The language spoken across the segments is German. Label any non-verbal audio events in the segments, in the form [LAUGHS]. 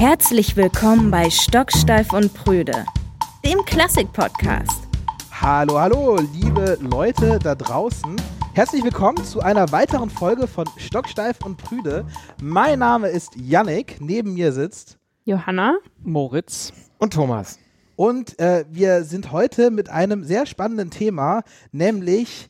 Herzlich willkommen bei Stocksteif und Prüde, dem Klassik-Podcast. Hallo, hallo, liebe Leute da draußen. Herzlich willkommen zu einer weiteren Folge von Stocksteif und Prüde. Mein Name ist Yannick, neben mir sitzt Johanna, Moritz und Thomas. Und äh, wir sind heute mit einem sehr spannenden Thema, nämlich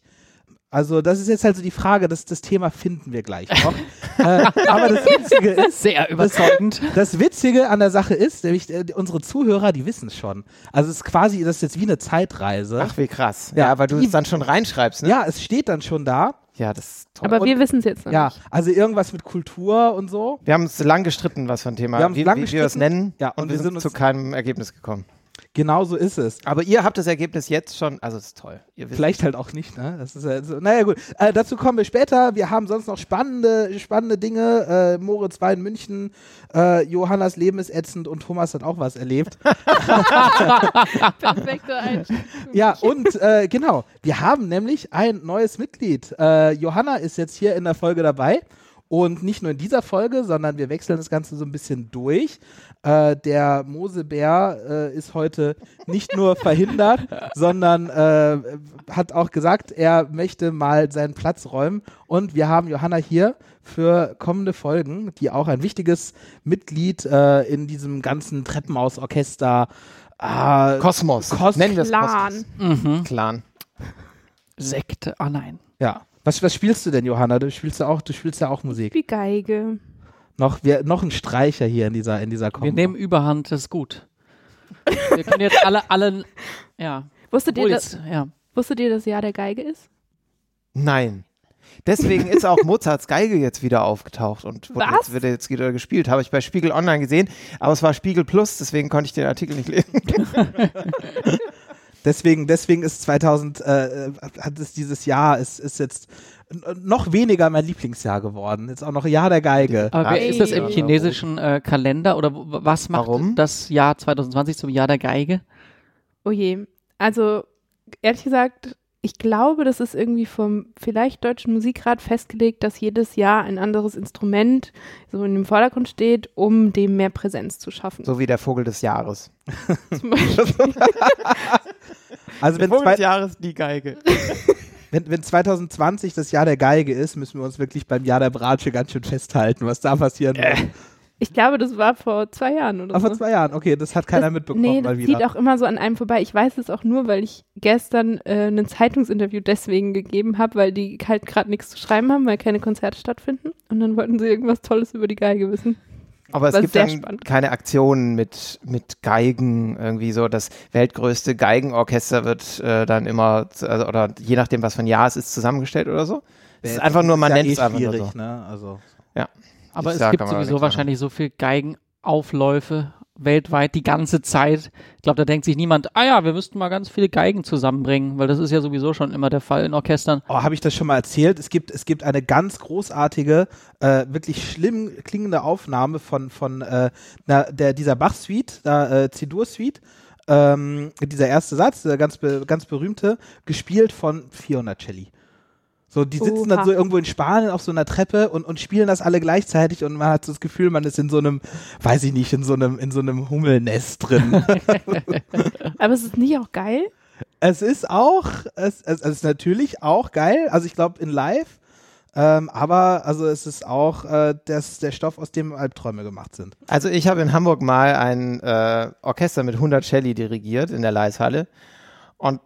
also das ist jetzt halt so die Frage, das, das Thema finden wir gleich noch. [LAUGHS] äh, aber das Witzige ist... Sehr überzeugend. Das, das Witzige an der Sache ist, nämlich äh, unsere Zuhörer, die wissen es schon. Also es ist quasi, das ist jetzt wie eine Zeitreise. Ach, wie krass. Ja, ja weil du es dann schon reinschreibst, ne? Ja, es steht dann schon da. Ja, das ist toll. Aber wir wissen es jetzt noch ja, nicht. Ja, also irgendwas mit Kultur und so. Wir haben uns lang gestritten, was für ein Thema, wir haben wie, lang wie wir es nennen. Ja, und, und wir sind, sind zu keinem Ergebnis gekommen. Genau so ist es. Aber ihr habt das Ergebnis jetzt schon, also es ist toll. Vielleicht halt auch nicht, ne? Das ist ja so. Naja, gut. Äh, dazu kommen wir später. Wir haben sonst noch spannende, spannende Dinge. Äh, Moritz war in München, äh, Johannas Leben ist ätzend und Thomas hat auch was erlebt. [LAUGHS] [LAUGHS] Perfekte Einstellung. Ja, und äh, genau, wir haben nämlich ein neues Mitglied. Äh, Johanna ist jetzt hier in der Folge dabei. Und nicht nur in dieser Folge, sondern wir wechseln das Ganze so ein bisschen durch. Äh, der Mosebär äh, ist heute nicht nur verhindert, [LAUGHS] sondern äh, hat auch gesagt, er möchte mal seinen Platz räumen. Und wir haben Johanna hier für kommende Folgen, die auch ein wichtiges Mitglied äh, in diesem ganzen Treppenhausorchester äh, Kosmos. Kos Nennen wir es Clan. Kosmos. Mhm. Clan. Sekte. Ah nein. Ja. Was, was spielst du denn, Johanna? Du spielst ja auch, du spielst ja auch Musik. Wie Geige. Noch, wir, noch ein Streicher hier in dieser, in dieser Kombo. Wir nehmen Überhand, das ist gut. wir können jetzt alle, alle, ja. Wusstet ihr, dass, ja. wusstet ihr, dass Jahr der Geige ist? Nein. Deswegen ist auch Mozarts Geige jetzt wieder aufgetaucht und Was? jetzt wird jetzt wieder gespielt. Habe ich bei Spiegel Online gesehen, aber es war Spiegel Plus, deswegen konnte ich den Artikel nicht lesen. [LAUGHS] Deswegen, deswegen ist 2000, äh, hat es dieses Jahr, ist, ist jetzt noch weniger mein Lieblingsjahr geworden. Jetzt auch noch Jahr der Geige. Aber hey. ist das im chinesischen äh, Kalender oder was macht Warum? das Jahr 2020 zum Jahr der Geige? Oh je. Also, ehrlich gesagt, ich glaube, das ist irgendwie vom vielleicht Deutschen Musikrat festgelegt, dass jedes Jahr ein anderes Instrument so in dem Vordergrund steht, um dem mehr Präsenz zu schaffen. So wie der Vogel des Jahres. Zum Beispiel. [LAUGHS] also wenn der Vogel des Jahres die Geige. [LAUGHS] Wenn, wenn 2020 das Jahr der Geige ist, müssen wir uns wirklich beim Jahr der Bratsche ganz schön festhalten, was da passieren wird. Äh. Ich glaube, das war vor zwei Jahren oder ah, so. Vor zwei Jahren, okay, das hat keiner das, mitbekommen. Nee, das mal wieder. zieht auch immer so an einem vorbei. Ich weiß es auch nur, weil ich gestern äh, ein Zeitungsinterview deswegen gegeben habe, weil die halt gerade nichts zu schreiben haben, weil keine Konzerte stattfinden. Und dann wollten sie irgendwas Tolles über die Geige wissen. Aber es gibt dann spannend. keine Aktionen mit, mit Geigen, irgendwie so. Das weltgrößte Geigenorchester wird äh, dann immer, also, oder je nachdem, was für ein Jahr es ist, zusammengestellt oder so. Es ist einfach nur, man nennt es eh einfach nur so. Ne? Also. Ja. Aber es gibt sowieso wahrscheinlich so viel Geigenaufläufe weltweit die ganze Zeit. Ich glaube, da denkt sich niemand, ah ja, wir müssten mal ganz viele Geigen zusammenbringen, weil das ist ja sowieso schon immer der Fall in Orchestern. Oh, habe ich das schon mal erzählt? Es gibt, es gibt eine ganz großartige, äh, wirklich schlimm klingende Aufnahme von, von äh, na, der, dieser Bach-Suite, äh, C-Dur-Suite. Ähm, dieser erste Satz, der ganz, ganz berühmte, gespielt von Fiona Celli. So, die sitzen Oha. dann so irgendwo in Spanien auf so einer Treppe und, und spielen das alle gleichzeitig und man hat so das Gefühl, man ist in so einem, weiß ich nicht, in so einem, in so einem Hummelnest drin. [LAUGHS] Aber es ist nicht auch geil? Es ist auch, es, es, es ist natürlich auch geil. Also ich glaube in Live, ähm, aber also es ist auch äh, das, der Stoff, aus dem Albträume gemacht sind. Also ich habe in Hamburg mal ein äh, Orchester mit 100 Celli dirigiert in der Leishalle und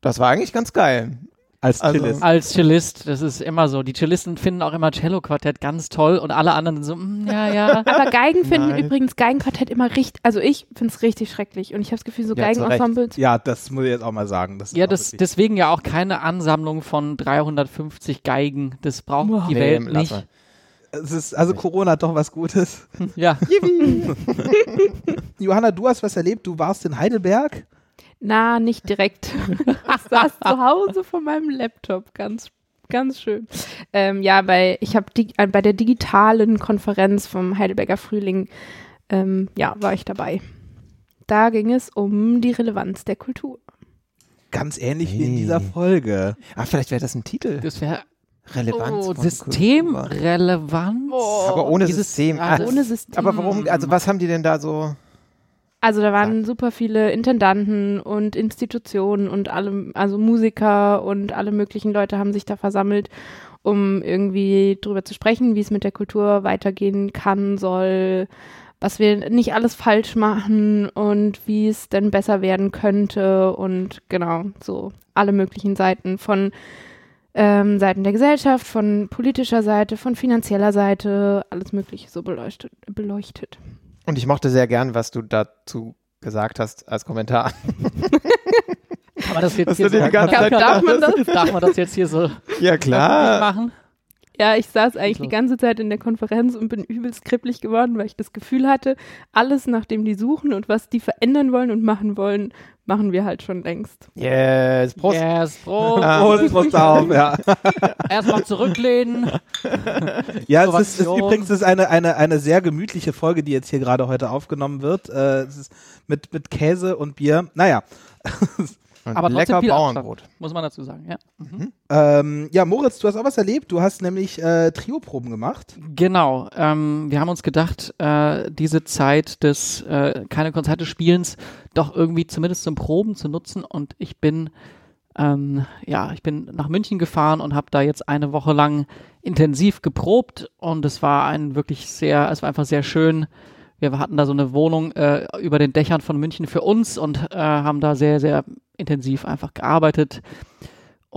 das war eigentlich ganz geil. Als also, Cellist. Als Cellist, das ist immer so. Die Cellisten finden auch immer Cello-Quartett ganz toll und alle anderen so, mm, ja, ja. [LAUGHS] Aber Geigen finden Nein. übrigens Geigenquartett immer richtig, also ich finde es richtig schrecklich und ich habe das Gefühl, so ja, Geigenensembles. Ja, das muss ich jetzt auch mal sagen. Das ja, das, deswegen ja auch keine Ansammlung von 350 Geigen. Das braucht wow. die nee, Welt nicht. Es ist, also Corona hat doch was Gutes. Ja. [LAUGHS] Johanna, du hast was erlebt. Du warst in Heidelberg. Na, nicht direkt. [LAUGHS] ich saß zu Hause vor meinem Laptop, ganz ganz schön. Ähm, ja, weil ich habe äh, bei der digitalen Konferenz vom Heidelberger Frühling, ähm, ja, war ich dabei. Da ging es um die Relevanz der Kultur. Ganz ähnlich hey. wie in dieser Folge. Ach, vielleicht wäre das ein Titel. Das wäre Relevanz. Oh, systemrelevant. Oh, aber ohne System. Also, ohne System. Aber warum, also was haben die denn da so? Also da waren super viele Intendanten und Institutionen und alle, also Musiker und alle möglichen Leute haben sich da versammelt, um irgendwie drüber zu sprechen, wie es mit der Kultur weitergehen kann, soll, was wir nicht alles falsch machen und wie es denn besser werden könnte und genau, so alle möglichen Seiten von ähm, Seiten der Gesellschaft, von politischer Seite, von finanzieller Seite, alles Mögliche so beleuchtet. beleuchtet. Und ich mochte sehr gern, was du dazu gesagt hast als Kommentar. [LAUGHS] Kann man das jetzt Was hier so die ganze Zeit Darf man das? Darf man das jetzt hier so Ja, klar. machen? Ja, ich saß eigentlich die ganze Zeit in der Konferenz und bin übelst kribbelig geworden, weil ich das Gefühl hatte, alles nach dem die suchen und was die verändern wollen und machen wollen, machen wir halt schon längst. Yes, Prost. Yes, [LAUGHS] Prost. Prost, Prost auf, ja. [LAUGHS] Erstmal zurücklehnen. [LAUGHS] Ja, es ist, Innovation. übrigens ist eine, eine, eine sehr gemütliche Folge, die jetzt hier gerade heute aufgenommen wird. Äh, es ist mit, mit Käse und Bier. Naja. Und Aber trotzdem lecker viel Bauernbrot. Muss man dazu sagen, ja. Ähm, ja, Moritz, du hast auch was erlebt. Du hast nämlich äh, Trio-Proben gemacht. Genau. Ähm, wir haben uns gedacht, äh, diese Zeit des äh, keine Konzerte spielens doch irgendwie zumindest zum Proben zu nutzen. Und ich bin ähm, ja, ich bin nach München gefahren und habe da jetzt eine Woche lang intensiv geprobt und es war ein wirklich sehr, es war einfach sehr schön. Wir hatten da so eine Wohnung äh, über den Dächern von München für uns und äh, haben da sehr, sehr intensiv einfach gearbeitet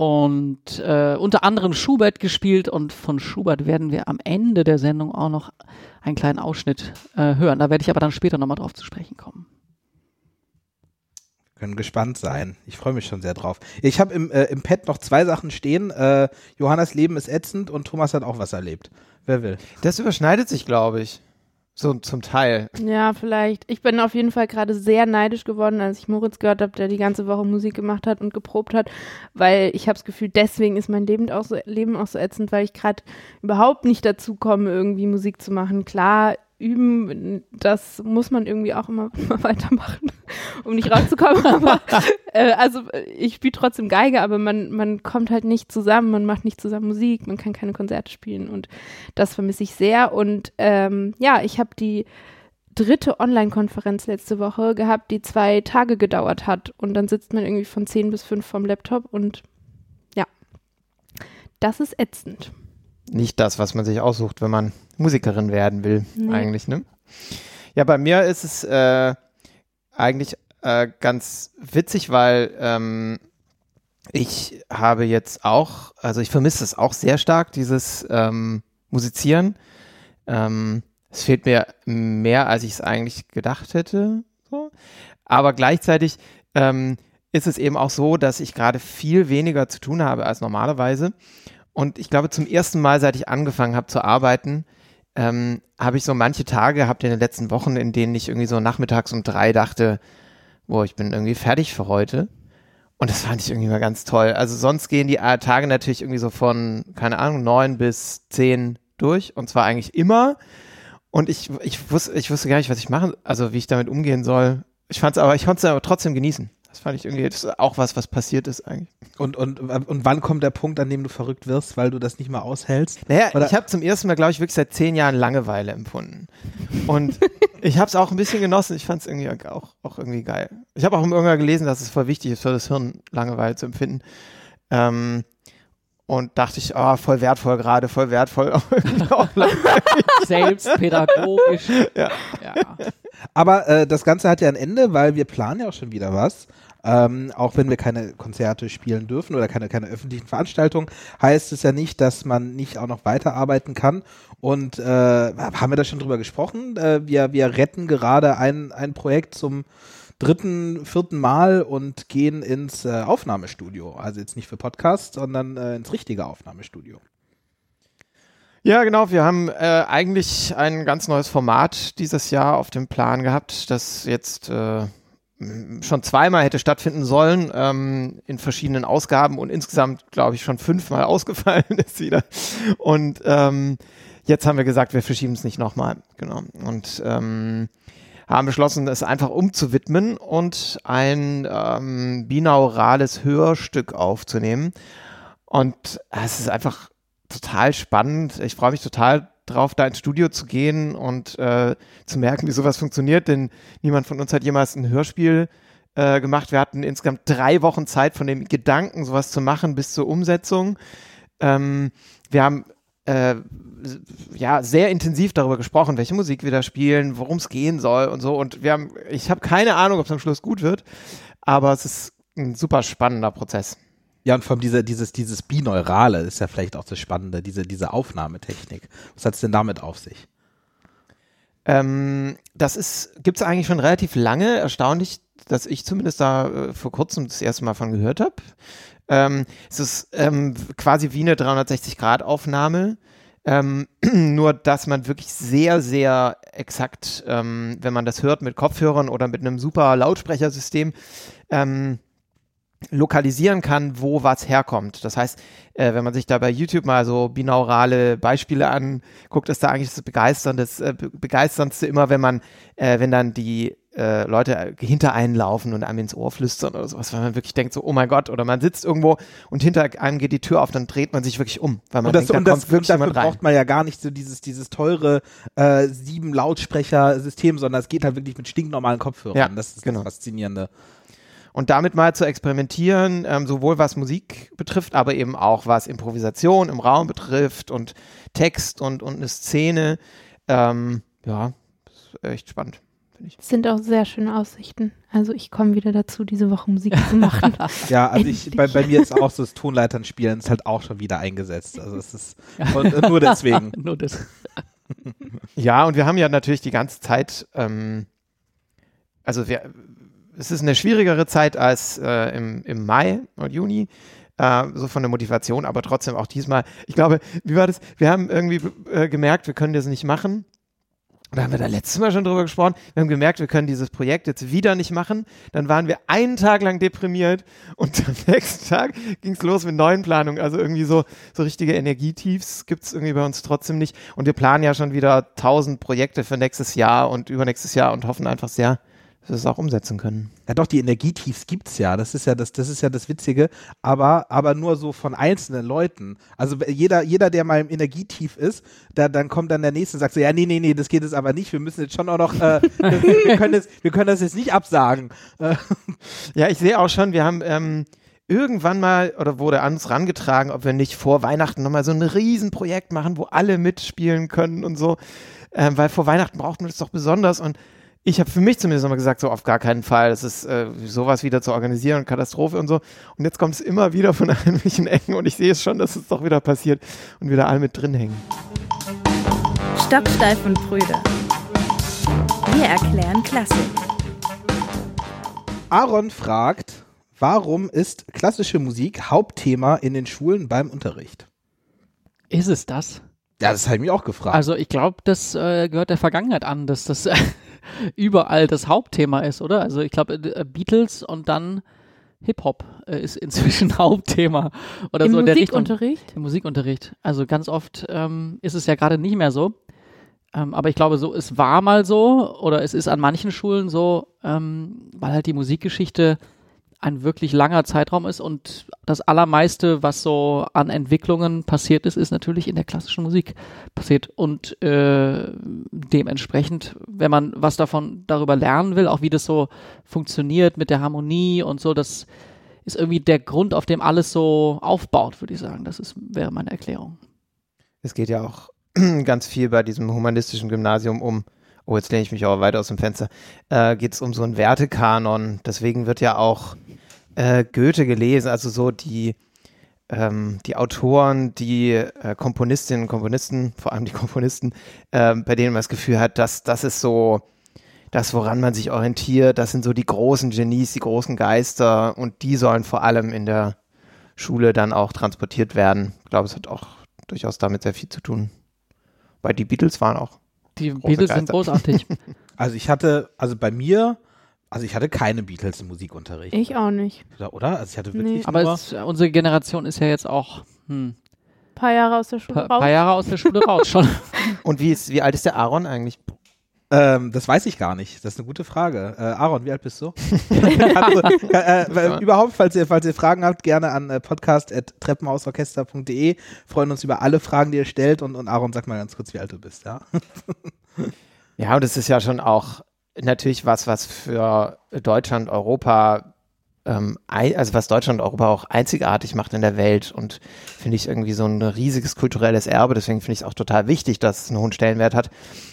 und äh, unter anderem Schubert gespielt und von Schubert werden wir am Ende der Sendung auch noch einen kleinen Ausschnitt äh, hören. Da werde ich aber dann später nochmal drauf zu sprechen kommen. Können gespannt sein. Ich freue mich schon sehr drauf. Ich habe im, äh, im Pad noch zwei Sachen stehen. Äh, Johannas Leben ist ätzend und Thomas hat auch was erlebt. Wer will? Das überschneidet sich, glaube ich. So zum Teil. Ja, vielleicht. Ich bin auf jeden Fall gerade sehr neidisch geworden, als ich Moritz gehört habe, der die ganze Woche Musik gemacht hat und geprobt hat, weil ich habe das Gefühl, deswegen ist mein Leben auch so, Leben auch so ätzend, weil ich gerade überhaupt nicht dazu komme, irgendwie Musik zu machen. Klar, üben, das muss man irgendwie auch immer, [LAUGHS] immer weitermachen, um nicht rauszukommen. Aber [LAUGHS] äh, also ich spiele trotzdem Geige, aber man, man kommt halt nicht zusammen, man macht nicht zusammen Musik, man kann keine Konzerte spielen und das vermisse ich sehr. Und ähm, ja, ich habe die dritte Online-Konferenz letzte Woche gehabt, die zwei Tage gedauert hat. Und dann sitzt man irgendwie von 10 bis 5 vorm Laptop und ja, das ist ätzend. Nicht das, was man sich aussucht, wenn man Musikerin werden will, Nee. eigentlich, ne? Ja, bei mir ist es äh, eigentlich äh, ganz witzig, weil ähm, ich habe jetzt auch, also ich vermisse es auch sehr stark, dieses ähm, Musizieren. Ähm, es fehlt mir mehr, als ich es eigentlich gedacht hätte. So. Aber gleichzeitig ähm, ist es eben auch so, dass ich gerade viel weniger zu tun habe als normalerweise. Und ich glaube, zum ersten Mal, seit ich angefangen habe zu arbeiten, ähm, habe ich so manche Tage gehabt in den letzten Wochen, in denen ich irgendwie so nachmittags um drei dachte, boah, ich bin irgendwie fertig für heute. Und das fand ich irgendwie mal ganz toll. Also sonst gehen die äh, Tage natürlich irgendwie so von, keine Ahnung, neun bis zehn durch. Und zwar eigentlich immer. Und ich, ich, wusste, ich wusste gar nicht, was ich machen, also wie ich damit umgehen soll. Ich fand es aber, ich konnte es aber trotzdem genießen. Das fand ich irgendwie, das ist auch was, was passiert ist eigentlich. Und, und, und wann kommt der Punkt, an dem du verrückt wirst, weil du das nicht mehr aushältst? Naja, Oder- ich habe zum ersten Mal, glaube ich, wirklich seit zehn Jahren Langeweile empfunden. Und [LAUGHS] ich habe es auch ein bisschen genossen. Ich fand es irgendwie auch, auch irgendwie geil. Ich habe auch irgendwann gelesen, dass es voll wichtig ist für das Hirn, Langeweile zu empfinden. Ähm, und dachte ich, oh, voll wertvoll gerade, voll wertvoll. [LAUGHS] [LAUGHS] Selbstpädagogisch. Ja. ja. Aber äh, das Ganze hat ja ein Ende, weil wir planen ja auch schon wieder was. Ähm, auch wenn wir keine Konzerte spielen dürfen oder keine, keine öffentlichen Veranstaltungen, heißt es ja nicht, dass man nicht auch noch weiterarbeiten kann. Und äh, haben wir da schon drüber gesprochen? Äh, wir, wir retten gerade ein, ein Projekt zum dritten, vierten Mal und gehen ins äh, Aufnahmestudio. Also jetzt nicht für Podcast, sondern äh, ins richtige Aufnahmestudio. Ja, genau. Wir haben äh, eigentlich ein ganz neues Format dieses Jahr auf dem Plan gehabt, das jetzt äh, schon zweimal hätte stattfinden sollen ähm, in verschiedenen Ausgaben und insgesamt, glaube ich, schon fünfmal [LAUGHS] ausgefallen ist wieder. Und ähm, jetzt haben wir gesagt, wir verschieben es nicht nochmal. Genau. Und ähm, haben beschlossen, es einfach umzuwidmen und ein ähm, binaurales Hörstück aufzunehmen. Und es ist einfach total spannend. Ich freue mich total drauf, da ins Studio zu gehen und äh, zu merken, wie sowas funktioniert, denn niemand von uns hat jemals ein Hörspiel äh, gemacht. Wir hatten insgesamt drei Wochen Zeit von dem Gedanken, sowas zu machen, bis zur Umsetzung. Ähm, wir haben äh, ja sehr intensiv darüber gesprochen, welche Musik wir da spielen, worum es gehen soll und so. Und wir haben, ich habe keine Ahnung, ob es am Schluss gut wird, aber es ist ein super spannender Prozess. Ja, und vom dieser, dieses, dieses Bineurale ist ja vielleicht auch das Spannende, diese, diese Aufnahmetechnik. Was hat es denn damit auf sich? Ähm, das gibt es eigentlich schon relativ lange. Erstaunlich, dass ich zumindest da äh, vor kurzem das erste Mal von gehört habe. Ähm, es ist ähm, quasi wie eine 360-Grad-Aufnahme. Ähm, [CLEARS THROAT] nur, dass man wirklich sehr, sehr exakt, ähm, wenn man das hört mit Kopfhörern oder mit einem super Lautsprechersystem, ähm, lokalisieren kann, wo was herkommt. Das heißt, äh, wenn man sich da bei YouTube mal so binaurale Beispiele anguckt, ist da eigentlich das Begeisternde, das äh, Begeisterndste immer, wenn man, äh, wenn dann die äh, Leute hinter einen laufen und einem ins Ohr flüstern oder sowas, weil man wirklich denkt so, oh mein Gott, oder man sitzt irgendwo und hinter einem geht die Tür auf, dann dreht man sich wirklich um, weil man und das, denkt, da kommt wirklich dafür rein. braucht man ja gar nicht so dieses, dieses teure äh, sieben Lautsprecher-System, sondern es geht halt wirklich mit stinknormalen Kopfhörern. Ja, das ist genau. das Faszinierende und damit mal zu experimentieren, ähm, sowohl was Musik betrifft, aber eben auch was Improvisation im Raum betrifft und Text und, und eine Szene. Ähm, ja, ist echt spannend. Es sind auch sehr schöne Aussichten. Also ich komme wieder dazu, diese Woche Musik zu machen. [LAUGHS] ja, also ich, bei, bei mir ist auch so das Tonleitern spielen ist halt auch schon wieder eingesetzt. Also es ist [LAUGHS] und, nur deswegen. [LAUGHS] nur das. ja, und wir haben ja natürlich die ganze Zeit, ähm, also wir, es ist eine schwierigere Zeit als äh, im, im Mai und Juni. Äh, so von der Motivation, aber trotzdem auch diesmal. Ich glaube, wie war das? Wir haben irgendwie äh, gemerkt, wir können das nicht machen. Da haben wir da letztes Mal schon drüber gesprochen. Wir haben gemerkt, wir können dieses Projekt jetzt wieder nicht machen. Dann waren wir einen Tag lang deprimiert und am [LAUGHS] nächsten Tag ging es los mit neuen Planungen. Also irgendwie so, so richtige Energietiefs gibt es irgendwie bei uns trotzdem nicht. Und wir planen ja schon wieder tausend Projekte für nächstes Jahr und übernächstes Jahr und hoffen einfach sehr, es auch umsetzen können. Ja, doch, die Energietiefs gibt es ja. Das ist ja das, das ist ja das Witzige, aber, aber nur so von einzelnen Leuten. Also jeder, jeder, der mal im Energietief ist, da, dann kommt dann der nächste und sagt so, ja, nee, nee, nee, das geht jetzt aber nicht. Wir müssen jetzt schon auch noch, äh, [LAUGHS] wir, können das, wir können das jetzt nicht absagen. ja, ich sehe auch schon, wir haben ähm, irgendwann mal oder wurde an uns rangetragen, ob wir nicht vor Weihnachten nochmal so ein Riesenprojekt machen, wo alle mitspielen können und so. Ähm, weil vor Weihnachten braucht man das doch besonders und ich habe für mich zumindest immer gesagt, so auf gar keinen Fall. Das ist äh, sowas wieder zu organisieren, Katastrophe und so. Und jetzt kommt es immer wieder von [LAUGHS] irgendwelchen Ecken und ich sehe es schon, dass es doch wieder passiert und wieder alle mit drin hängen. Stocksteif und Brüder. Wir erklären Klassik. Aaron fragt, warum ist klassische Musik Hauptthema in den Schulen beim Unterricht? Ist es das? Ja, das habe ich mich auch gefragt. Also ich glaube, das äh, gehört der Vergangenheit an, dass das [LAUGHS] überall das Hauptthema ist, oder? Also ich glaube, äh, Beatles und dann Hip-Hop äh, ist inzwischen [LAUGHS] Hauptthema. Oder Im so Musikunterricht? Im Musikunterricht. Also ganz oft ähm, ist es ja gerade nicht mehr so. Ähm, aber ich glaube, so, es war mal so, oder es ist an manchen Schulen so, ähm, weil halt die Musikgeschichte ein wirklich langer Zeitraum ist und das allermeiste, was so an Entwicklungen passiert ist, ist natürlich in der klassischen Musik passiert und äh, dementsprechend, wenn man was davon darüber lernen will, auch wie das so funktioniert mit der Harmonie und so, das ist irgendwie der Grund, auf dem alles so aufbaut, würde ich sagen. Das ist, wäre meine Erklärung. Es geht ja auch [CLEARS THROAT] ganz viel bei diesem humanistischen Gymnasium um oh, jetzt lehne ich mich aber weiter aus dem Fenster, äh, geht es um so einen Wertekanon. Deswegen wird ja auch äh, Goethe gelesen, also so die, ähm, die Autoren, die äh, Komponistinnen und Komponisten, vor allem die Komponisten, äh, bei denen man das Gefühl hat, dass das ist so das, woran man sich orientiert, das sind so die großen Genies, die großen Geister und die sollen vor allem in der Schule dann auch transportiert werden. Ich glaube, es hat auch durchaus damit sehr viel zu tun. Weil die Beatles waren auch die Beatles Geister. sind großartig. [LAUGHS] Also ich hatte, also bei mir, also ich hatte keine Beatles im Musikunterricht. Ich auch nicht. Oder? Also ich hatte wirklich nee. Aber es, unsere Generation ist ja jetzt auch hm, paar Jahre aus der Schule pa raus. Paar Jahre aus der Schule raus schon. [LAUGHS] Und wie, ist, wie alt ist der Aaron eigentlich? Ähm, das weiß ich gar nicht. Das ist eine gute Frage. Äh, Aaron, wie alt bist du? [LAUGHS] also, [LAUGHS] äh, überhaupt, falls ihr, falls ihr Fragen habt, gerne an äh, podcast.treppenhausorchester.de. Freuen uns über alle Fragen, die ihr stellt. Und, und Aaron, sag mal ganz kurz, wie alt du bist, ja? ja, und das ist ja schon auch natürlich was, was für Deutschland, Europa ähm, also was Deutschland und Europa auch einzigartig macht in der Welt und finde ich irgendwie so ein riesiges kulturelles Erbe. Deswegen finde ich es auch total wichtig, dass es einen hohen Stellenwert hat.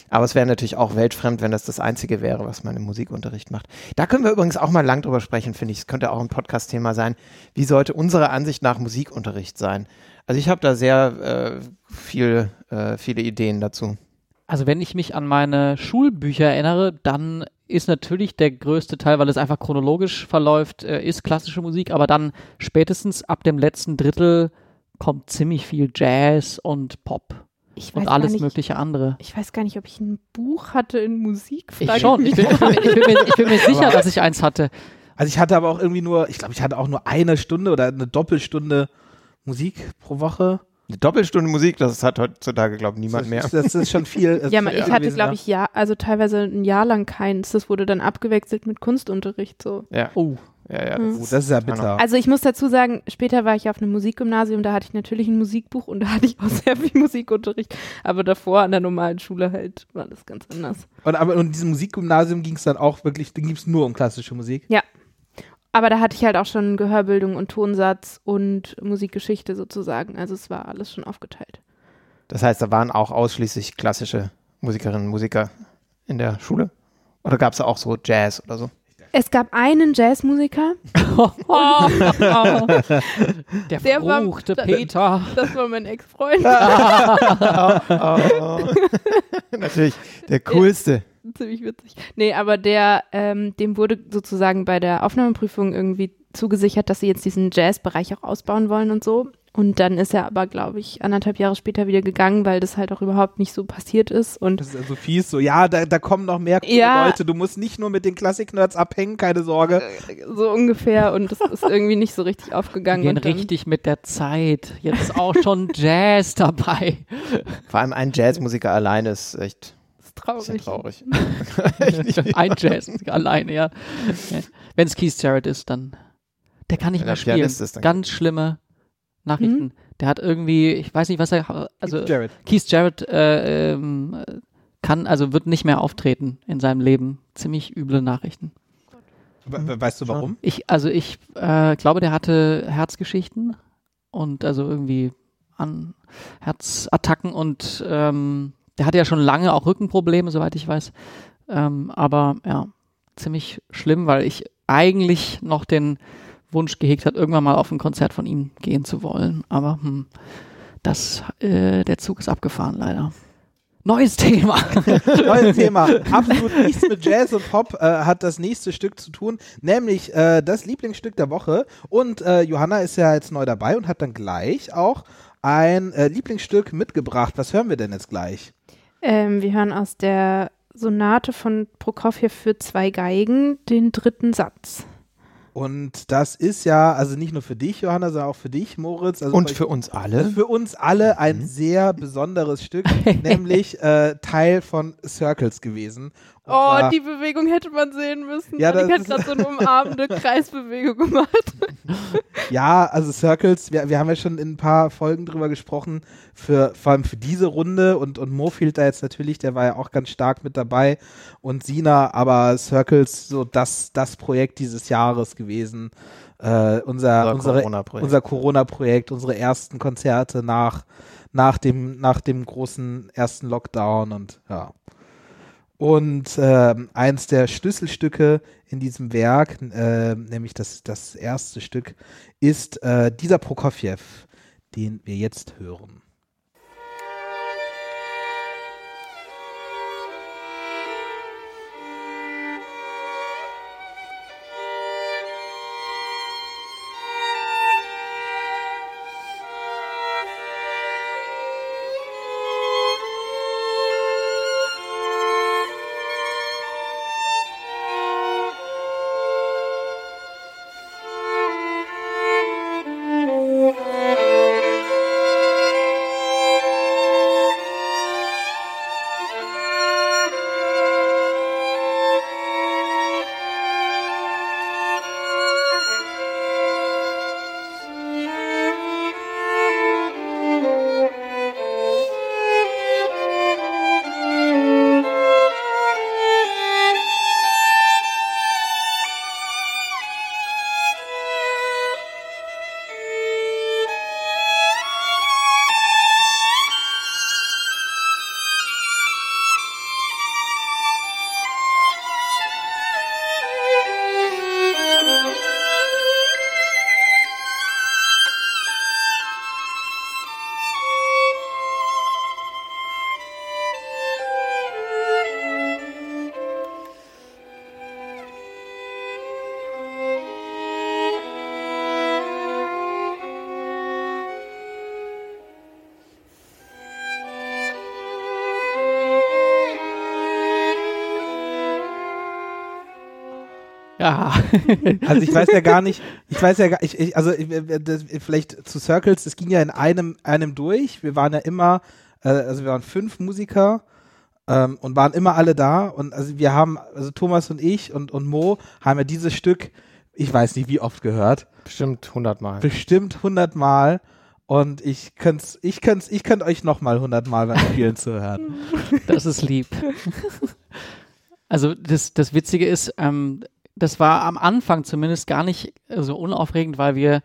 Aber es wäre natürlich auch weltfremd, wenn das das Einzige wäre, was man im Musikunterricht macht. Da können wir übrigens auch mal lang drüber sprechen, finde ich. Es könnte auch ein Podcast-Thema sein. Wie sollte unsere Ansicht nach Musikunterricht sein? Also ich habe da sehr äh, viel, äh, viele Ideen dazu. Also wenn ich mich an meine Schulbücher erinnere, dann ist natürlich der größte Teil, weil es einfach chronologisch verläuft, äh, ist klassische Musik, aber dann spätestens ab dem letzten Drittel kommt ziemlich viel Jazz und Pop. und alles nicht, mögliche andere. Ich weiß gar nicht, ob ich ein Buch hatte in Musik. Ich schon. Ich bin, ich, bin, ich, bin mir, ich bin, mir, sicher, dass ich eins hatte. Also ich hatte aber auch irgendwie nur, ich glaube, ich hatte auch nur eine Stunde oder eine Doppelstunde Musik pro Woche. Eine Doppelstunde Musik, das hat heutzutage, glaube ich, niemand mehr. Das ist schon viel. [LAUGHS] ja, ich hatte, glaube ich, ja, also teilweise ein Jahr lang keins. Das wurde dann abgewechselt mit Kunstunterricht. So. Ja. Oh. Ja, ja, das, das ist ja bitter. Also ich muss dazu sagen, später war ich auf einem Musikgymnasium, da hatte ich natürlich ein Musikbuch und da hatte ich auch [LAUGHS] sehr viel Musikunterricht. Aber davor an der normalen Schule halt war das ganz anders. Und aber in diesem Musikgymnasium ging es dann auch wirklich, da ging es nur um klassische Musik? Ja, aber da hatte ich halt auch schon Gehörbildung und Tonsatz und Musikgeschichte sozusagen. Also es war alles schon aufgeteilt. Das heißt, da waren auch ausschließlich klassische Musikerinnen und Musiker in der Schule? Oder gab es auch so Jazz oder so? Es gab einen Jazzmusiker. oh, [LAUGHS] oh, oh. Der, der verruchte war, Peter. Das, das war mein Ex-Freund. [LAUGHS] [LAUGHS] Natürlich, der coolste [LAUGHS] ziemlich witzig. Nee, aber der, ähm, dem wurde sozusagen bei der Aufnahmeprüfung irgendwie zugesichert, dass sie jetzt diesen Jazz-Bereich auch ausbauen wollen und so. Und dann ist er aber, glaube ich, anderthalb Jahre später wieder gegangen, weil das halt auch überhaupt nicht so passiert ist. Und das ist also fies, so, ja, da, da kommen noch mehr ja, Leute. Du musst nicht nur mit den Klassik-Nerds abhängen, keine Sorge. So ungefähr. Und das ist irgendwie nicht so richtig aufgegangen. Wir gehen richtig mit der Zeit. Jetzt auch schon [LAUGHS] Jazz dabei. Vor allem ein Jazzmusiker allein ist echt traurig. traurig. [LAUGHS] Ein Jazz alleine, ja. Wenn es Keith Jarrett ist, dann. Der kann nicht Wenn mehr spielen. Ist, Ganz schlimme Nachrichten. Mhm. Der hat irgendwie, ich weiß nicht, was er. Also Keith Jarrett, Keith Jarrett äh, ähm, kann, also wird nicht mehr auftreten in seinem Leben. Ziemlich üble Nachrichten. Weißt du warum? Ich, also ich äh, glaube, der hatte Herzgeschichten und also irgendwie an Herzattacken und ähm, der hatte ja schon lange auch Rückenprobleme, soweit ich weiß. Ähm, aber ja, ziemlich schlimm, weil ich eigentlich noch den Wunsch gehegt hat, irgendwann mal auf ein Konzert von ihm gehen zu wollen. Aber hm, das, äh, der Zug ist abgefahren leider. Neues Thema. [LAUGHS] Neues Thema. Absolut [LAUGHS] nichts mit Jazz und Pop äh, hat das nächste Stück zu tun, nämlich äh, das Lieblingsstück der Woche. Und äh, Johanna ist ja jetzt neu dabei und hat dann gleich auch ein äh, Lieblingsstück mitgebracht. Was hören wir denn jetzt gleich? Ähm, wir hören aus der Sonate von Prokofjew für zwei Geigen den dritten Satz. Und das ist ja, also nicht nur für dich, Johanna, sondern auch für dich, Moritz. Also und für uns alle. Für uns alle ein mhm. sehr besonderes Stück, [LAUGHS] nämlich äh, Teil von Circles gewesen. Oh, die Bewegung hätte man sehen müssen. Ja, das hat gerade so eine umarmende [LAUGHS] Kreisbewegung gemacht. [LAUGHS] Ja, also Circles, wir, wir haben ja schon in ein paar Folgen drüber gesprochen, für, vor allem für diese Runde und, und Mofield da jetzt natürlich, der war ja auch ganz stark mit dabei und Sina, aber Circles, so das, das Projekt dieses Jahres gewesen. Äh, unser, unser Corona-Projekt, unser, Corona unsere ersten Konzerte nach, nach, dem, nach dem großen ersten Lockdown und ja. Und äh, eins der Schlüsselstücke in diesem Werk, äh, nämlich das, das erste Stück, ist äh, dieser Prokofjew, den wir jetzt hören. Ja. [LAUGHS] also ich weiß ja gar nicht, ich weiß ja gar ich, ich also das, vielleicht zu Circles, es ging ja in einem, einem durch. Wir waren ja immer, äh, also wir waren fünf Musiker ähm, und waren immer alle da. Und also wir haben, also Thomas und ich und, und Mo haben ja dieses Stück, ich weiß nicht wie oft gehört. Bestimmt 100 Mal. Bestimmt 100 Mal. Und ich könnte ich könnt's, ich könnt euch noch mal 100 Mal beim Spielen zuhören. Das ist lieb. Also das, das Witzige ist, ähm, das war am Anfang zumindest gar nicht so unaufregend, weil wir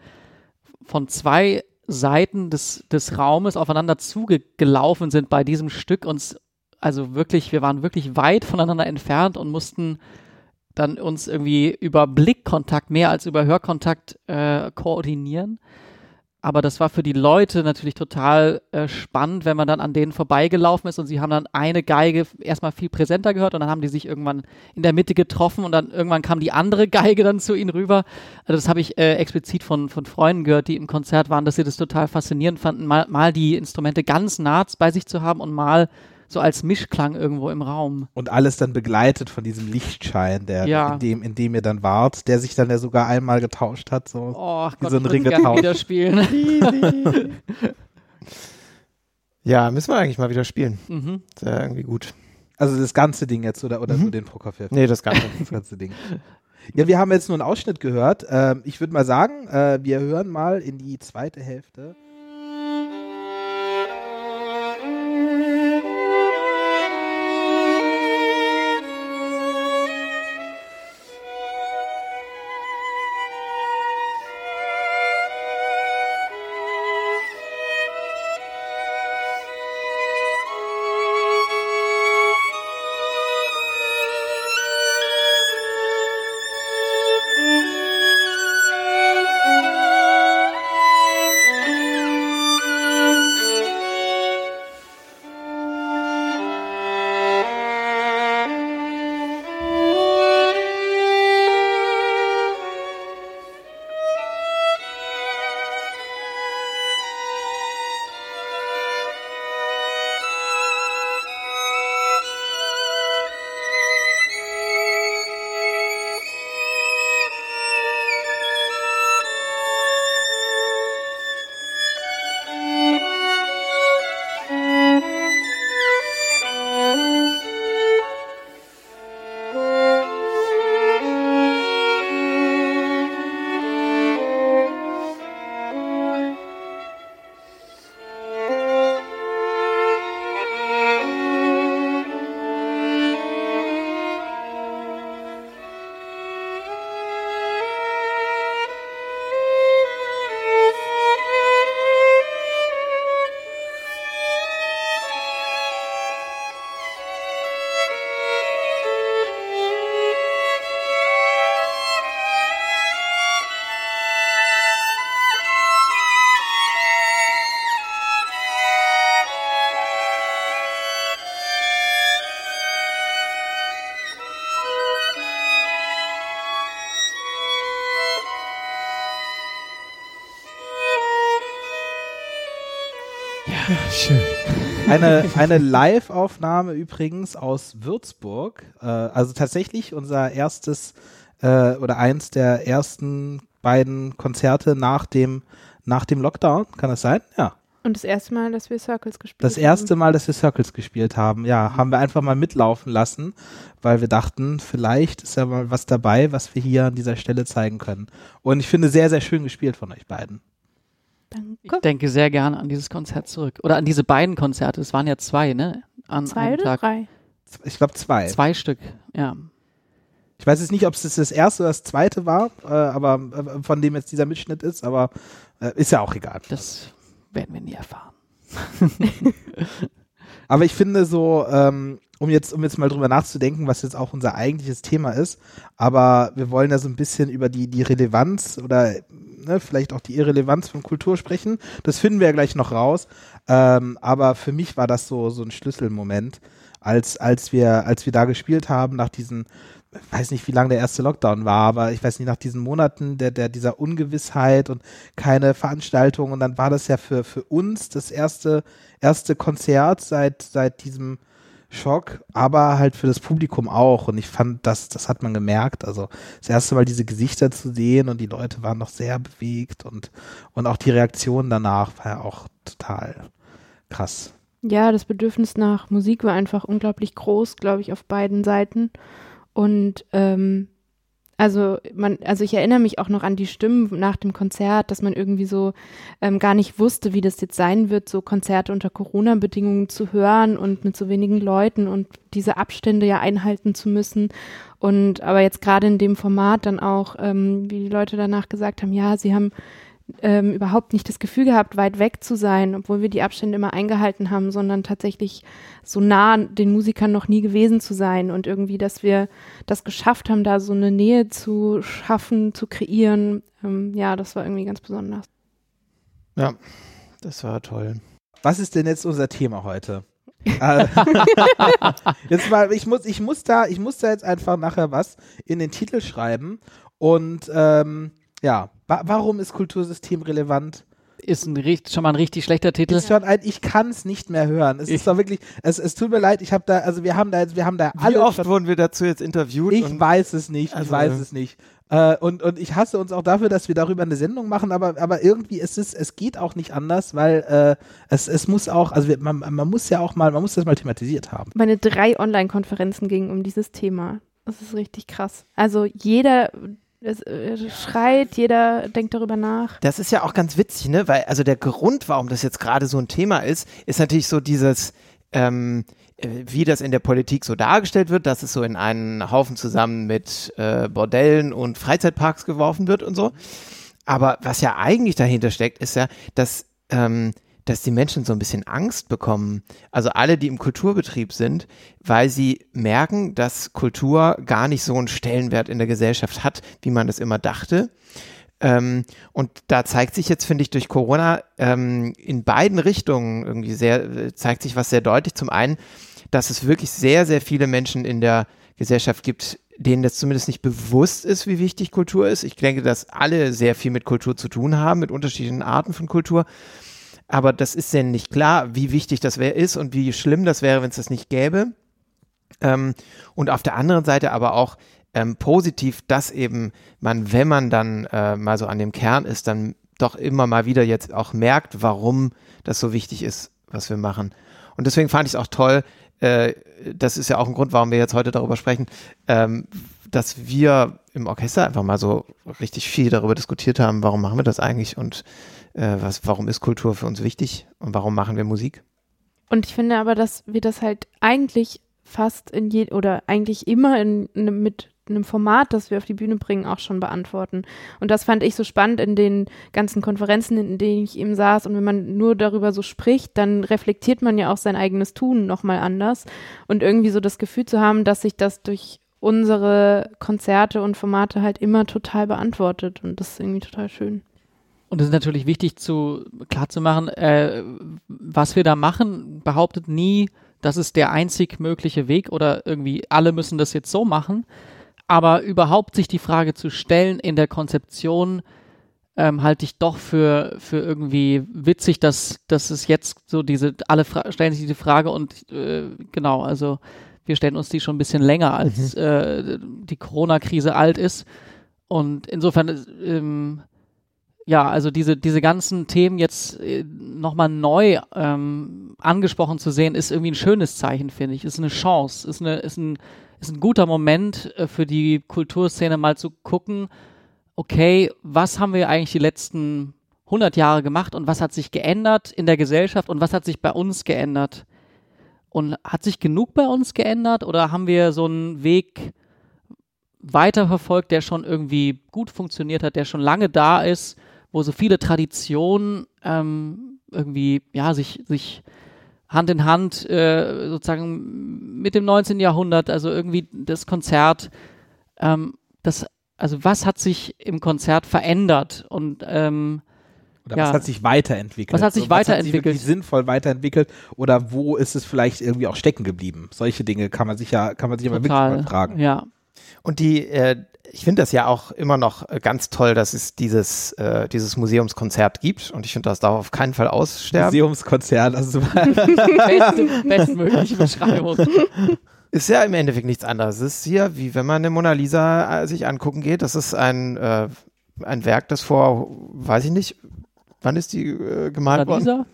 von zwei Seiten des, des Raumes aufeinander zugelaufen sind bei diesem Stück. Uns, also wirklich, wir waren wirklich weit voneinander entfernt und mussten dann uns irgendwie über Blickkontakt mehr als über Hörkontakt äh, koordinieren. Aber das war für die Leute natürlich total äh, spannend, wenn man dann an denen vorbeigelaufen ist und sie haben dann eine Geige erstmal viel präsenter gehört und dann haben die sich irgendwann in der Mitte getroffen und dann irgendwann kam die andere Geige dann zu ihnen rüber. Also das habe ich äh, explizit von, von Freunden gehört, die im Konzert waren, dass sie das total faszinierend fanden, mal, mal die Instrumente ganz nah bei sich zu haben und mal so als Mischklang irgendwo im Raum. Und alles dann begleitet von diesem Lichtschein, der ja. in dem, in dem ihr dann wart, der sich dann ja sogar einmal getauscht hat, so oh, wie Gott, so ein Ring getauscht. wieder spielen. [LAUGHS] [LAUGHS] ja, müssen wir eigentlich mal wieder spielen. Mhm. Ist ja irgendwie gut. Also das ganze Ding jetzt oder, oder Mhm. nur den Prokofiev? Nee, das Ganze. [LAUGHS] Das ganze Ding. Ja, wir haben jetzt nur einen Ausschnitt gehört. Ähm, ich würde mal sagen, äh, wir hören mal in die zweite Hälfte. Eine, eine Live-Aufnahme übrigens aus Würzburg. Äh, also tatsächlich unser erstes äh, oder eins der ersten beiden Konzerte nach dem, nach dem Lockdown. Kann das sein? Ja. Und das erste Mal, dass wir Circles gespielt Das haben. erste Mal, dass wir Circles gespielt haben, ja, haben wir einfach mal mitlaufen lassen, weil wir dachten, vielleicht ist ja mal was dabei, was wir hier an dieser Stelle zeigen können. Und ich finde sehr, sehr schön gespielt von euch beiden. Ich Danke. denke sehr gerne an dieses Konzert zurück. Oder an diese beiden Konzerte. Es waren ja zwei, ne? An Zwei einem oder Tag. drei? Ich glaube zwei. Zwei Stück, ja. Ich weiß jetzt nicht, ob es das, das erste oder das zweite war, äh, aber äh, von dem jetzt dieser Mitschnitt ist, aber äh, ist ja auch egal. Das werden wir nie erfahren. [LAUGHS] Aber ich finde so, ähm, um jetzt, um jetzt mal drüber nachzudenken, was jetzt auch unser eigentliches Thema ist, aber wir wollen ja so ein bisschen über die, die Relevanz oder ne, vielleicht auch die Irrelevanz von Kultur sprechen. Das finden wir ja gleich noch raus. Ähm, aber für mich war das so, so ein Schlüsselmoment, als, als wir, als wir da gespielt haben, nach diesen, ich weiß nicht, wie lange der erste Lockdown war, aber ich weiß nicht, nach diesen Monaten der, der, dieser Ungewissheit und keine Veranstaltung und dann war das ja für, für uns das erste, erste Konzert seit, seit diesem Schock, aber halt für das Publikum auch. Und ich fand, das, das hat man gemerkt. Also das erste Mal diese Gesichter zu sehen und die Leute waren noch sehr bewegt und, und auch die Reaktion danach war ja auch total krass. Ja, das Bedürfnis nach Musik war einfach unglaublich groß, glaube ich, auf beiden Seiten. Und ähm, also man, also ich erinnere mich auch noch an die Stimmen nach dem Konzert, dass man irgendwie so ähm, gar nicht wusste, wie das jetzt sein wird, so Konzerte unter Corona-Bedingungen zu hören und mit so wenigen Leuten und diese Abstände ja einhalten zu müssen. Und aber jetzt gerade in dem Format dann auch, ähm, wie die Leute danach gesagt haben, ja, sie haben ähm, überhaupt nicht das Gefühl gehabt, weit weg zu sein, obwohl wir die Abstände immer eingehalten haben, sondern tatsächlich so nah den Musikern noch nie gewesen zu sein und irgendwie, dass wir das geschafft haben, da so eine Nähe zu schaffen, zu kreieren. Ähm, ja, das war irgendwie ganz besonders. Ja, das war toll. Was ist denn jetzt unser Thema heute? [LAUGHS] Äh, [LAUGHS] jetzt mal, ich muss, ich muss da, ich muss da jetzt einfach nachher was in den Titel schreiben und ähm, ja, wa warum ist Kultursystem relevant? Ist ein, schon mal ein richtig schlechter Titel. Ist schon ein, ich kann es nicht mehr hören. Es ich ist doch wirklich, es, es tut mir leid, ich habe da, also wir haben da jetzt, wir haben da alle. Wie oft wurden wir dazu jetzt interviewt? Ich weiß es nicht, also, ich weiß es nicht. Äh, und, und ich hasse uns auch dafür, dass wir darüber eine Sendung machen, aber, aber irgendwie es ist es geht auch nicht anders, weil äh, es, es muss auch, also wir, man, man muss ja auch mal, man muss das mal thematisiert haben. Meine drei Online-Konferenzen gingen um dieses Thema. Das ist richtig krass. Also jeder, es äh, schreit, jeder denkt darüber nach. Das ist ja auch ganz witzig, ne? Weil, also der Grund, warum das jetzt gerade so ein Thema ist, ist natürlich so dieses, ähm, äh, wie das in der Politik so dargestellt wird, dass es so in einen Haufen zusammen mit äh, Bordellen und Freizeitparks geworfen wird und so. Aber was ja eigentlich dahinter steckt, ist ja, dass ähm, dass die Menschen so ein bisschen Angst bekommen. Also alle, die im Kulturbetrieb sind, weil sie merken, dass Kultur gar nicht so einen Stellenwert in der Gesellschaft hat, wie man das immer dachte. Ähm, und da zeigt sich jetzt, finde ich, durch Corona ähm, in beiden Richtungen irgendwie sehr, zeigt sich was sehr deutlich. Zum einen, dass es wirklich sehr, sehr viele Menschen in der Gesellschaft gibt, denen das zumindest nicht bewusst ist, wie wichtig Kultur ist. Ich denke, dass alle sehr viel mit Kultur zu tun haben, mit unterschiedlichen Arten von Kultur aber das ist denen nicht klar, wie wichtig das wär, ist und wie schlimm das wäre, wenn es das nicht gäbe. Ähm, und auf der anderen Seite aber auch ähm, positiv, dass eben man, wenn man dann äh, mal so an dem Kern ist, dann doch immer mal wieder jetzt auch merkt, warum das so wichtig ist, was wir machen. Und deswegen fand ich es auch toll, äh, das ist ja auch ein Grund, warum wir jetzt heute darüber sprechen, ähm, dass wir im Orchester einfach mal so richtig viel darüber diskutiert haben, warum machen wir das eigentlich und äh, was, warum ist Kultur für uns wichtig und warum machen wir Musik? Und ich finde aber, dass wir das halt eigentlich fast in je oder eigentlich immer in, in, mit einem Format, das wir auf die Bühne bringen, auch schon beantworten. Und das fand ich so spannend in den ganzen Konferenzen, in denen ich eben saß. Und wenn man nur darüber so spricht, dann reflektiert man ja auch sein eigenes Tun nochmal anders. Und irgendwie so das Gefühl zu haben, dass sich das durch unsere Konzerte und Formate halt immer total beantwortet. Und das ist irgendwie total schön. Und es ist natürlich wichtig zu klar zu machen, äh, was wir da machen, behauptet nie, das ist der einzig mögliche Weg oder irgendwie alle müssen das jetzt so machen. Aber überhaupt sich die Frage zu stellen in der Konzeption, ähm, halte ich doch für, für irgendwie witzig, dass, dass es jetzt so diese, alle Fra stellen sich die Frage und äh, genau, also wir stellen uns die schon ein bisschen länger, als mhm. äh, die Corona-Krise alt ist. Und insofern ähm, ja, also diese, diese ganzen Themen jetzt äh, nochmal neu ähm, angesprochen zu sehen, ist irgendwie ein schönes Zeichen, finde ich. Ist eine Chance, ist, eine, ist, ein, ist ein guter Moment äh, für die Kulturszene mal zu gucken, okay, was haben wir eigentlich die letzten 100 Jahre gemacht und was hat sich geändert in der Gesellschaft und was hat sich bei uns geändert? Und hat sich genug bei uns geändert oder haben wir so einen Weg weiterverfolgt, der schon irgendwie gut funktioniert hat, der schon lange da ist wo so viele Traditionen ähm, irgendwie, ja, sich, sich Hand in Hand äh, sozusagen mit dem 19. Jahrhundert, also irgendwie das Konzert, ähm, das, also was hat sich im Konzert verändert und ähm, oder ja. was hat sich weiterentwickelt? Was hat sich so, weiterentwickelt? Hat sich sinnvoll weiterentwickelt oder wo ist es vielleicht irgendwie auch stecken geblieben? Solche Dinge kann man sich ja, kann man sich aber wirklich mal fragen. Ja. Und die, äh, ich finde das ja auch immer noch äh, ganz toll, dass es dieses, äh, dieses Museumskonzert gibt und ich finde, das darf auf keinen Fall aussterben. Museumskonzert, also beste, [LAUGHS] bestmögliche Beschreibung. Ist ja im Endeffekt nichts anderes. Es ist hier, wie wenn man eine Mona Lisa äh, sich angucken geht, das ist ein, äh, ein Werk, das vor, weiß ich nicht, Wann ist die äh, gemalt worden?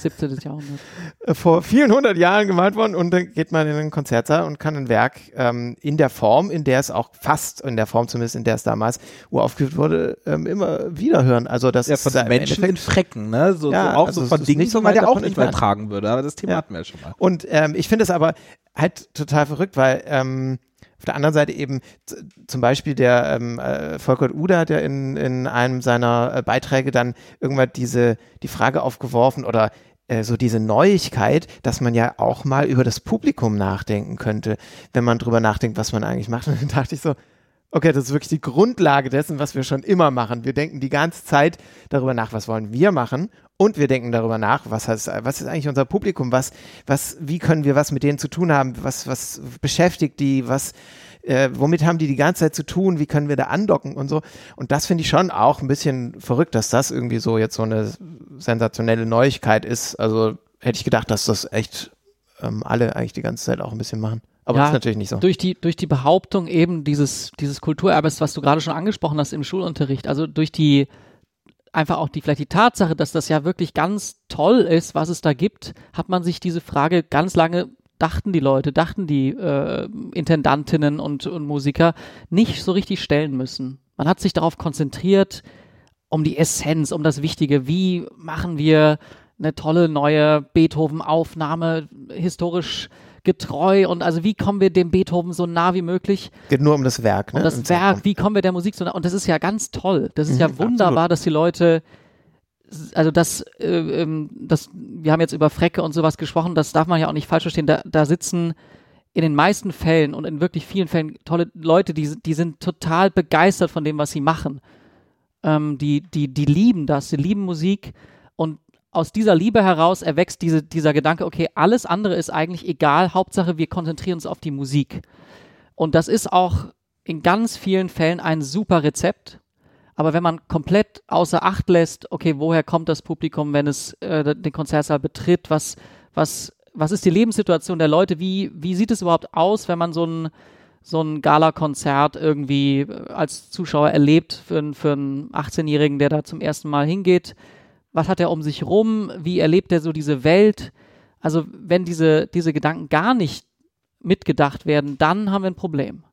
17. [LAUGHS] Jahrhundert. Äh, vor vielen hundert Jahren gemalt worden und dann geht man in einen Konzertsaal und kann ein Werk ähm, in der Form, in der es auch fast, in der Form zumindest, in der es damals uraufgeführt wurde, ähm, immer wieder hören. Also das ja, von ist Menschen in Frecken, ne? So, ja, so auch also so von Dingen, die man ja auch nicht mehr tragen würde. Aber das Thema ja. hatten wir ja schon mal. Und ähm, ich finde es aber halt total verrückt, weil ähm, auf der anderen Seite eben zum Beispiel der ähm, äh, Volker Uda ja in, in einem seiner äh, Beiträge dann irgendwann diese, die Frage aufgeworfen oder äh, so diese Neuigkeit, dass man ja auch mal über das Publikum nachdenken könnte, wenn man drüber nachdenkt, was man eigentlich macht. [LAUGHS] Und dann dachte ich so, okay, das ist wirklich die Grundlage dessen, was wir schon immer machen. Wir denken die ganze Zeit darüber nach, was wollen wir machen und wir denken darüber nach, was, heißt, was ist eigentlich unser Publikum, was, was, wie können wir was mit denen zu tun haben, was, was beschäftigt die, was, äh, womit haben die die ganze Zeit zu tun, wie können wir da andocken und so. Und das finde ich schon auch ein bisschen verrückt, dass das irgendwie so jetzt so eine sensationelle Neuigkeit ist. Also hätte ich gedacht, dass das echt ähm, alle eigentlich die ganze Zeit auch ein bisschen machen. Aber ja, das ist natürlich nicht so. Durch die, durch die Behauptung eben dieses, dieses Kulturerbes, was du gerade schon angesprochen hast im Schulunterricht, also durch die einfach auch die, vielleicht die Tatsache, dass das ja wirklich ganz toll ist, was es da gibt, hat man sich diese Frage ganz lange dachten die Leute, dachten die äh, Intendantinnen und, und Musiker nicht so richtig stellen müssen. Man hat sich darauf konzentriert, um die Essenz, um das Wichtige. Wie machen wir eine tolle neue Beethoven-Aufnahme historisch getreu und also wie kommen wir dem Beethoven so nah wie möglich? Geht nur um das Werk, ne? Um das Werk, wie kommen wir der Musik so nah? Und das ist ja ganz toll. Das ist mhm, ja wunderbar, absolut. dass die Leute also das, äh, ähm, das, wir haben jetzt über Frecke und sowas gesprochen, das darf man ja auch nicht falsch verstehen. Da, da sitzen in den meisten Fällen und in wirklich vielen Fällen tolle Leute, die, die sind total begeistert von dem, was sie machen. Ähm, die, die, die lieben das, die lieben Musik und aus dieser Liebe heraus erwächst diese, dieser Gedanke, okay, alles andere ist eigentlich egal, Hauptsache wir konzentrieren uns auf die Musik. Und das ist auch in ganz vielen Fällen ein super Rezept. Aber wenn man komplett außer Acht lässt, okay, woher kommt das Publikum, wenn es äh, den Konzertsaal betritt, was, was, was ist die Lebenssituation der Leute, wie, wie sieht es überhaupt aus, wenn man so ein, so ein Gala-Konzert irgendwie äh, als Zuschauer erlebt für, für einen 18-Jährigen, der da zum ersten Mal hingeht? Was hat er um sich rum, wie erlebt er so diese Welt. Also wenn diese, diese Gedanken gar nicht mitgedacht werden, dann haben wir ein Problem.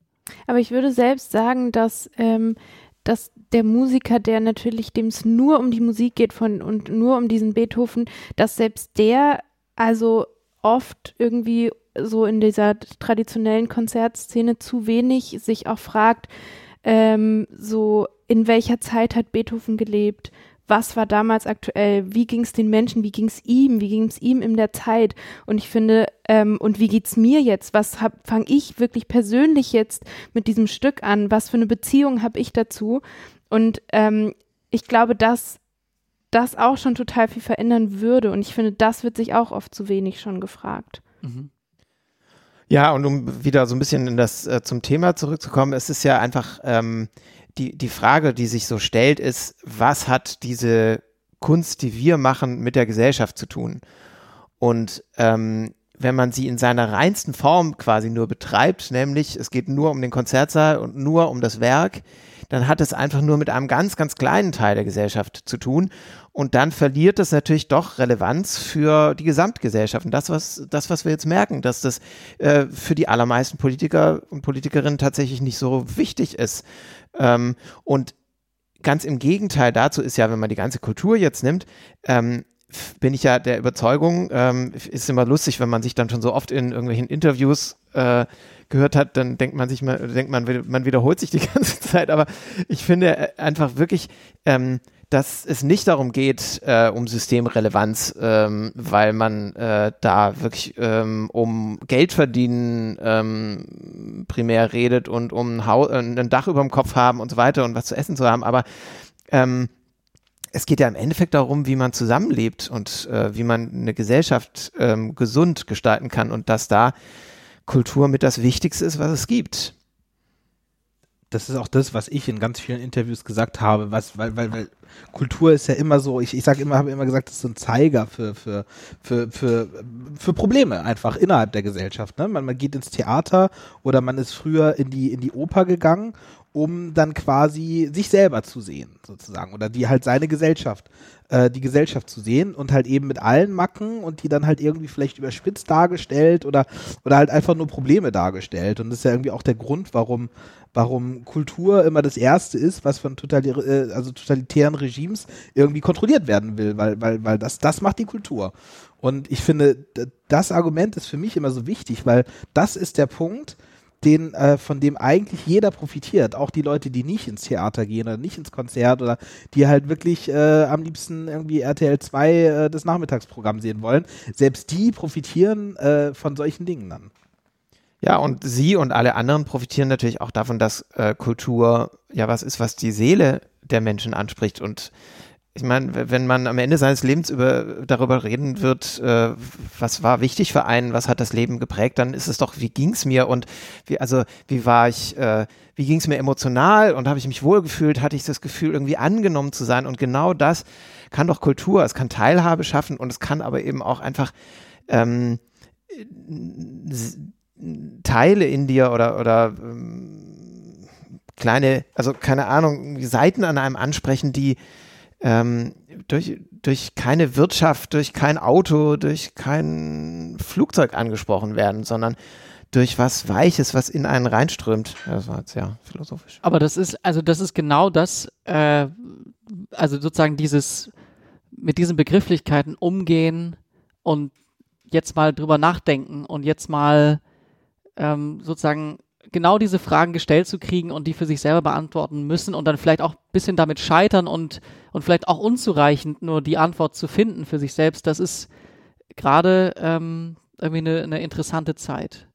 Aber ich würde selbst sagen, dass, ähm, dass der Musiker, der natürlich, dem es nur um die Musik geht von, und nur um diesen Beethoven, dass selbst der also oft irgendwie so in dieser traditionellen Konzertszene zu wenig sich auch fragt, ähm, so in welcher Zeit hat Beethoven gelebt? Was war damals aktuell, wie ging es den Menschen, wie ging es ihm, wie ging es ihm in der Zeit. Und ich finde, ähm, und wie geht's mir jetzt? Was fange ich wirklich persönlich jetzt mit diesem Stück an? Was für eine Beziehung habe ich dazu? Und ähm, ich glaube, dass das auch schon total viel verändern würde. Und ich finde, das wird sich auch oft zu wenig schon gefragt. Mhm. Ja, und um wieder so ein bisschen in das äh, zum Thema zurückzukommen, es ist ja einfach ähm, die, die Frage, die sich so stellt, ist, was hat diese Kunst, die wir machen, mit der Gesellschaft zu tun? Und ähm, wenn man sie in seiner reinsten Form quasi nur betreibt, nämlich es geht nur um den Konzertsaal und nur um das Werk, dann hat es einfach nur mit einem ganz, ganz kleinen Teil der Gesellschaft zu tun. Und dann verliert es natürlich doch Relevanz für die Gesamtgesellschaft. Und das, was, das, was wir jetzt merken, dass das äh, für die allermeisten Politiker und Politikerinnen tatsächlich nicht so wichtig ist. Ähm, und ganz im Gegenteil dazu ist ja, wenn man die ganze Kultur jetzt nimmt, ähm, bin ich ja der Überzeugung, ähm, ist immer lustig, wenn man sich dann schon so oft in irgendwelchen Interviews äh, gehört hat, dann denkt man sich, man denkt man, man wiederholt sich die [LAUGHS] ganze Zeit. Aber ich finde äh, einfach wirklich, ähm, dass es nicht darum geht, äh, um Systemrelevanz, ähm, weil man äh, da wirklich ähm, um Geld verdienen ähm, primär redet und um ein, Haus, äh, ein Dach über dem Kopf haben und so weiter und was zu essen zu haben. Aber ähm, es geht ja im Endeffekt darum, wie man zusammenlebt und äh, wie man eine Gesellschaft ähm, gesund gestalten kann und dass da Kultur mit das Wichtigste ist, was es gibt. Das ist auch das, was ich in ganz vielen Interviews gesagt habe, was, weil, weil, weil Kultur ist ja immer so, ich, ich sage immer, habe immer gesagt, das ist so ein Zeiger für, für, für, für, für Probleme einfach innerhalb der Gesellschaft. Ne? Man, man geht ins Theater oder man ist früher in die, in die Oper gegangen um dann quasi sich selber zu sehen, sozusagen, oder die halt seine Gesellschaft, äh, die Gesellschaft zu sehen und halt eben mit allen Macken und die dann halt irgendwie vielleicht überspitzt dargestellt oder, oder halt einfach nur Probleme dargestellt. Und das ist ja irgendwie auch der Grund, warum, warum Kultur immer das Erste ist, was von totali äh, also totalitären Regimes irgendwie kontrolliert werden will, weil, weil, weil das, das macht die Kultur. Und ich finde, das Argument ist für mich immer so wichtig, weil das ist der Punkt, den, äh, von dem eigentlich jeder profitiert. Auch die Leute, die nicht ins Theater gehen oder nicht ins Konzert oder die halt wirklich äh, am liebsten irgendwie RTL 2 äh, das Nachmittagsprogramm sehen wollen. Selbst die profitieren äh, von solchen Dingen dann. Ja, und sie und alle anderen profitieren natürlich auch davon, dass äh, Kultur ja was ist, was die Seele der Menschen anspricht und ich meine, wenn man am Ende seines Lebens über, darüber reden wird, äh, was war wichtig für einen, was hat das Leben geprägt, dann ist es doch, wie ging es mir und wie, also wie war ich, äh, wie ging es mir emotional und habe ich mich wohlgefühlt, hatte ich das Gefühl, irgendwie angenommen zu sein? Und genau das kann doch Kultur, es kann Teilhabe schaffen und es kann aber eben auch einfach ähm, Teile in dir oder, oder ähm, kleine, also keine Ahnung, Seiten an einem ansprechen, die ähm, durch, durch keine Wirtschaft, durch kein Auto, durch kein Flugzeug angesprochen werden, sondern durch was Weiches, was in einen reinströmt. Das war jetzt ja philosophisch. Aber das ist, also das ist genau das, äh, also sozusagen dieses, mit diesen Begrifflichkeiten umgehen und jetzt mal drüber nachdenken und jetzt mal ähm, sozusagen genau diese Fragen gestellt zu kriegen und die für sich selber beantworten müssen und dann vielleicht auch ein bisschen damit scheitern und, und vielleicht auch unzureichend nur die Antwort zu finden für sich selbst, das ist gerade ähm, irgendwie eine, eine interessante Zeit.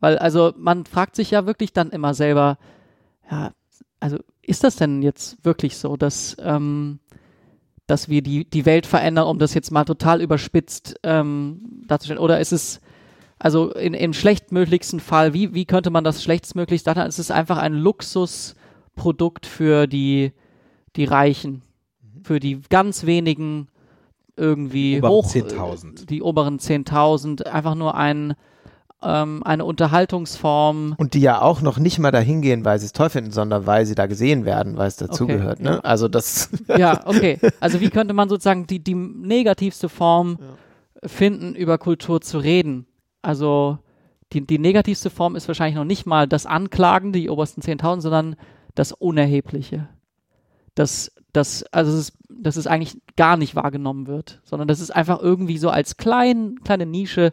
Weil, also man fragt sich ja wirklich dann immer selber, ja, also ist das denn jetzt wirklich so, dass, ähm, dass wir die, die Welt verändern, um das jetzt mal total überspitzt ähm, darzustellen? Oder ist es also in, im schlechtmöglichsten Fall, wie, wie könnte man das schlechtstmöglich sagen? Es ist einfach ein Luxusprodukt für die, die Reichen, mhm. für die ganz wenigen irgendwie die hoch, 10.000. die oberen 10.000, einfach nur ein, ähm, eine Unterhaltungsform. Und die ja auch noch nicht mal dahin gehen, weil sie es toll finden, sondern weil sie da gesehen werden, weil es dazugehört. Okay, ne? ja. Also das. ja, [LAUGHS] okay. Also wie könnte man sozusagen die, die negativste Form ja. finden, über Kultur zu reden? Also die, die negativste Form ist wahrscheinlich noch nicht mal das Anklagen, die obersten 10.000, sondern das Unerhebliche. Das, das, also das ist, dass es eigentlich gar nicht wahrgenommen wird, sondern das ist einfach irgendwie so als klein, kleine Nische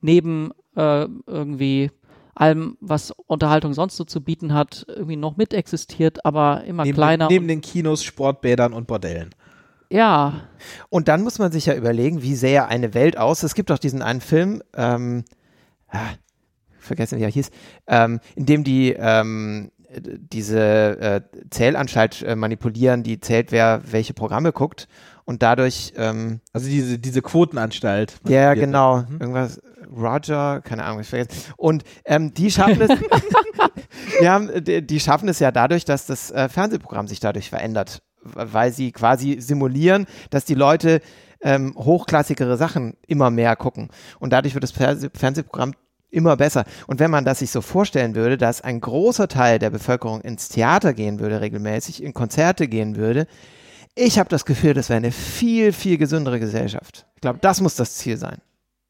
neben äh, irgendwie allem, was Unterhaltung sonst so zu bieten hat, irgendwie noch mit existiert, aber immer neben, kleiner. Neben den Kinos, Sportbädern und Bordellen. Ja. Und dann muss man sich ja überlegen, wie sähe eine Welt aus. Es gibt doch diesen einen Film, ähm, ah, vergessen wie er hieß, ähm, in dem die ähm, diese äh, Zählanstalt äh, manipulieren, die zählt, wer welche Programme guckt und dadurch ähm, also diese diese Quotenanstalt. Ja, genau. Mhm. Irgendwas Roger, keine Ahnung, ich vergesse. Und ähm, die schaffen es, [LAUGHS] [LAUGHS] die, haben, die, die, schaffen es ja dadurch, dass das äh, Fernsehprogramm sich dadurch verändert weil sie quasi simulieren, dass die Leute ähm, hochklassigere Sachen immer mehr gucken. Und dadurch wird das Fernsehprogramm immer besser. Und wenn man das sich so vorstellen würde, dass ein großer Teil der Bevölkerung ins Theater gehen würde regelmäßig, in Konzerte gehen würde, ich habe das Gefühl, das wäre eine viel, viel gesündere Gesellschaft. Ich glaube, das muss das Ziel sein.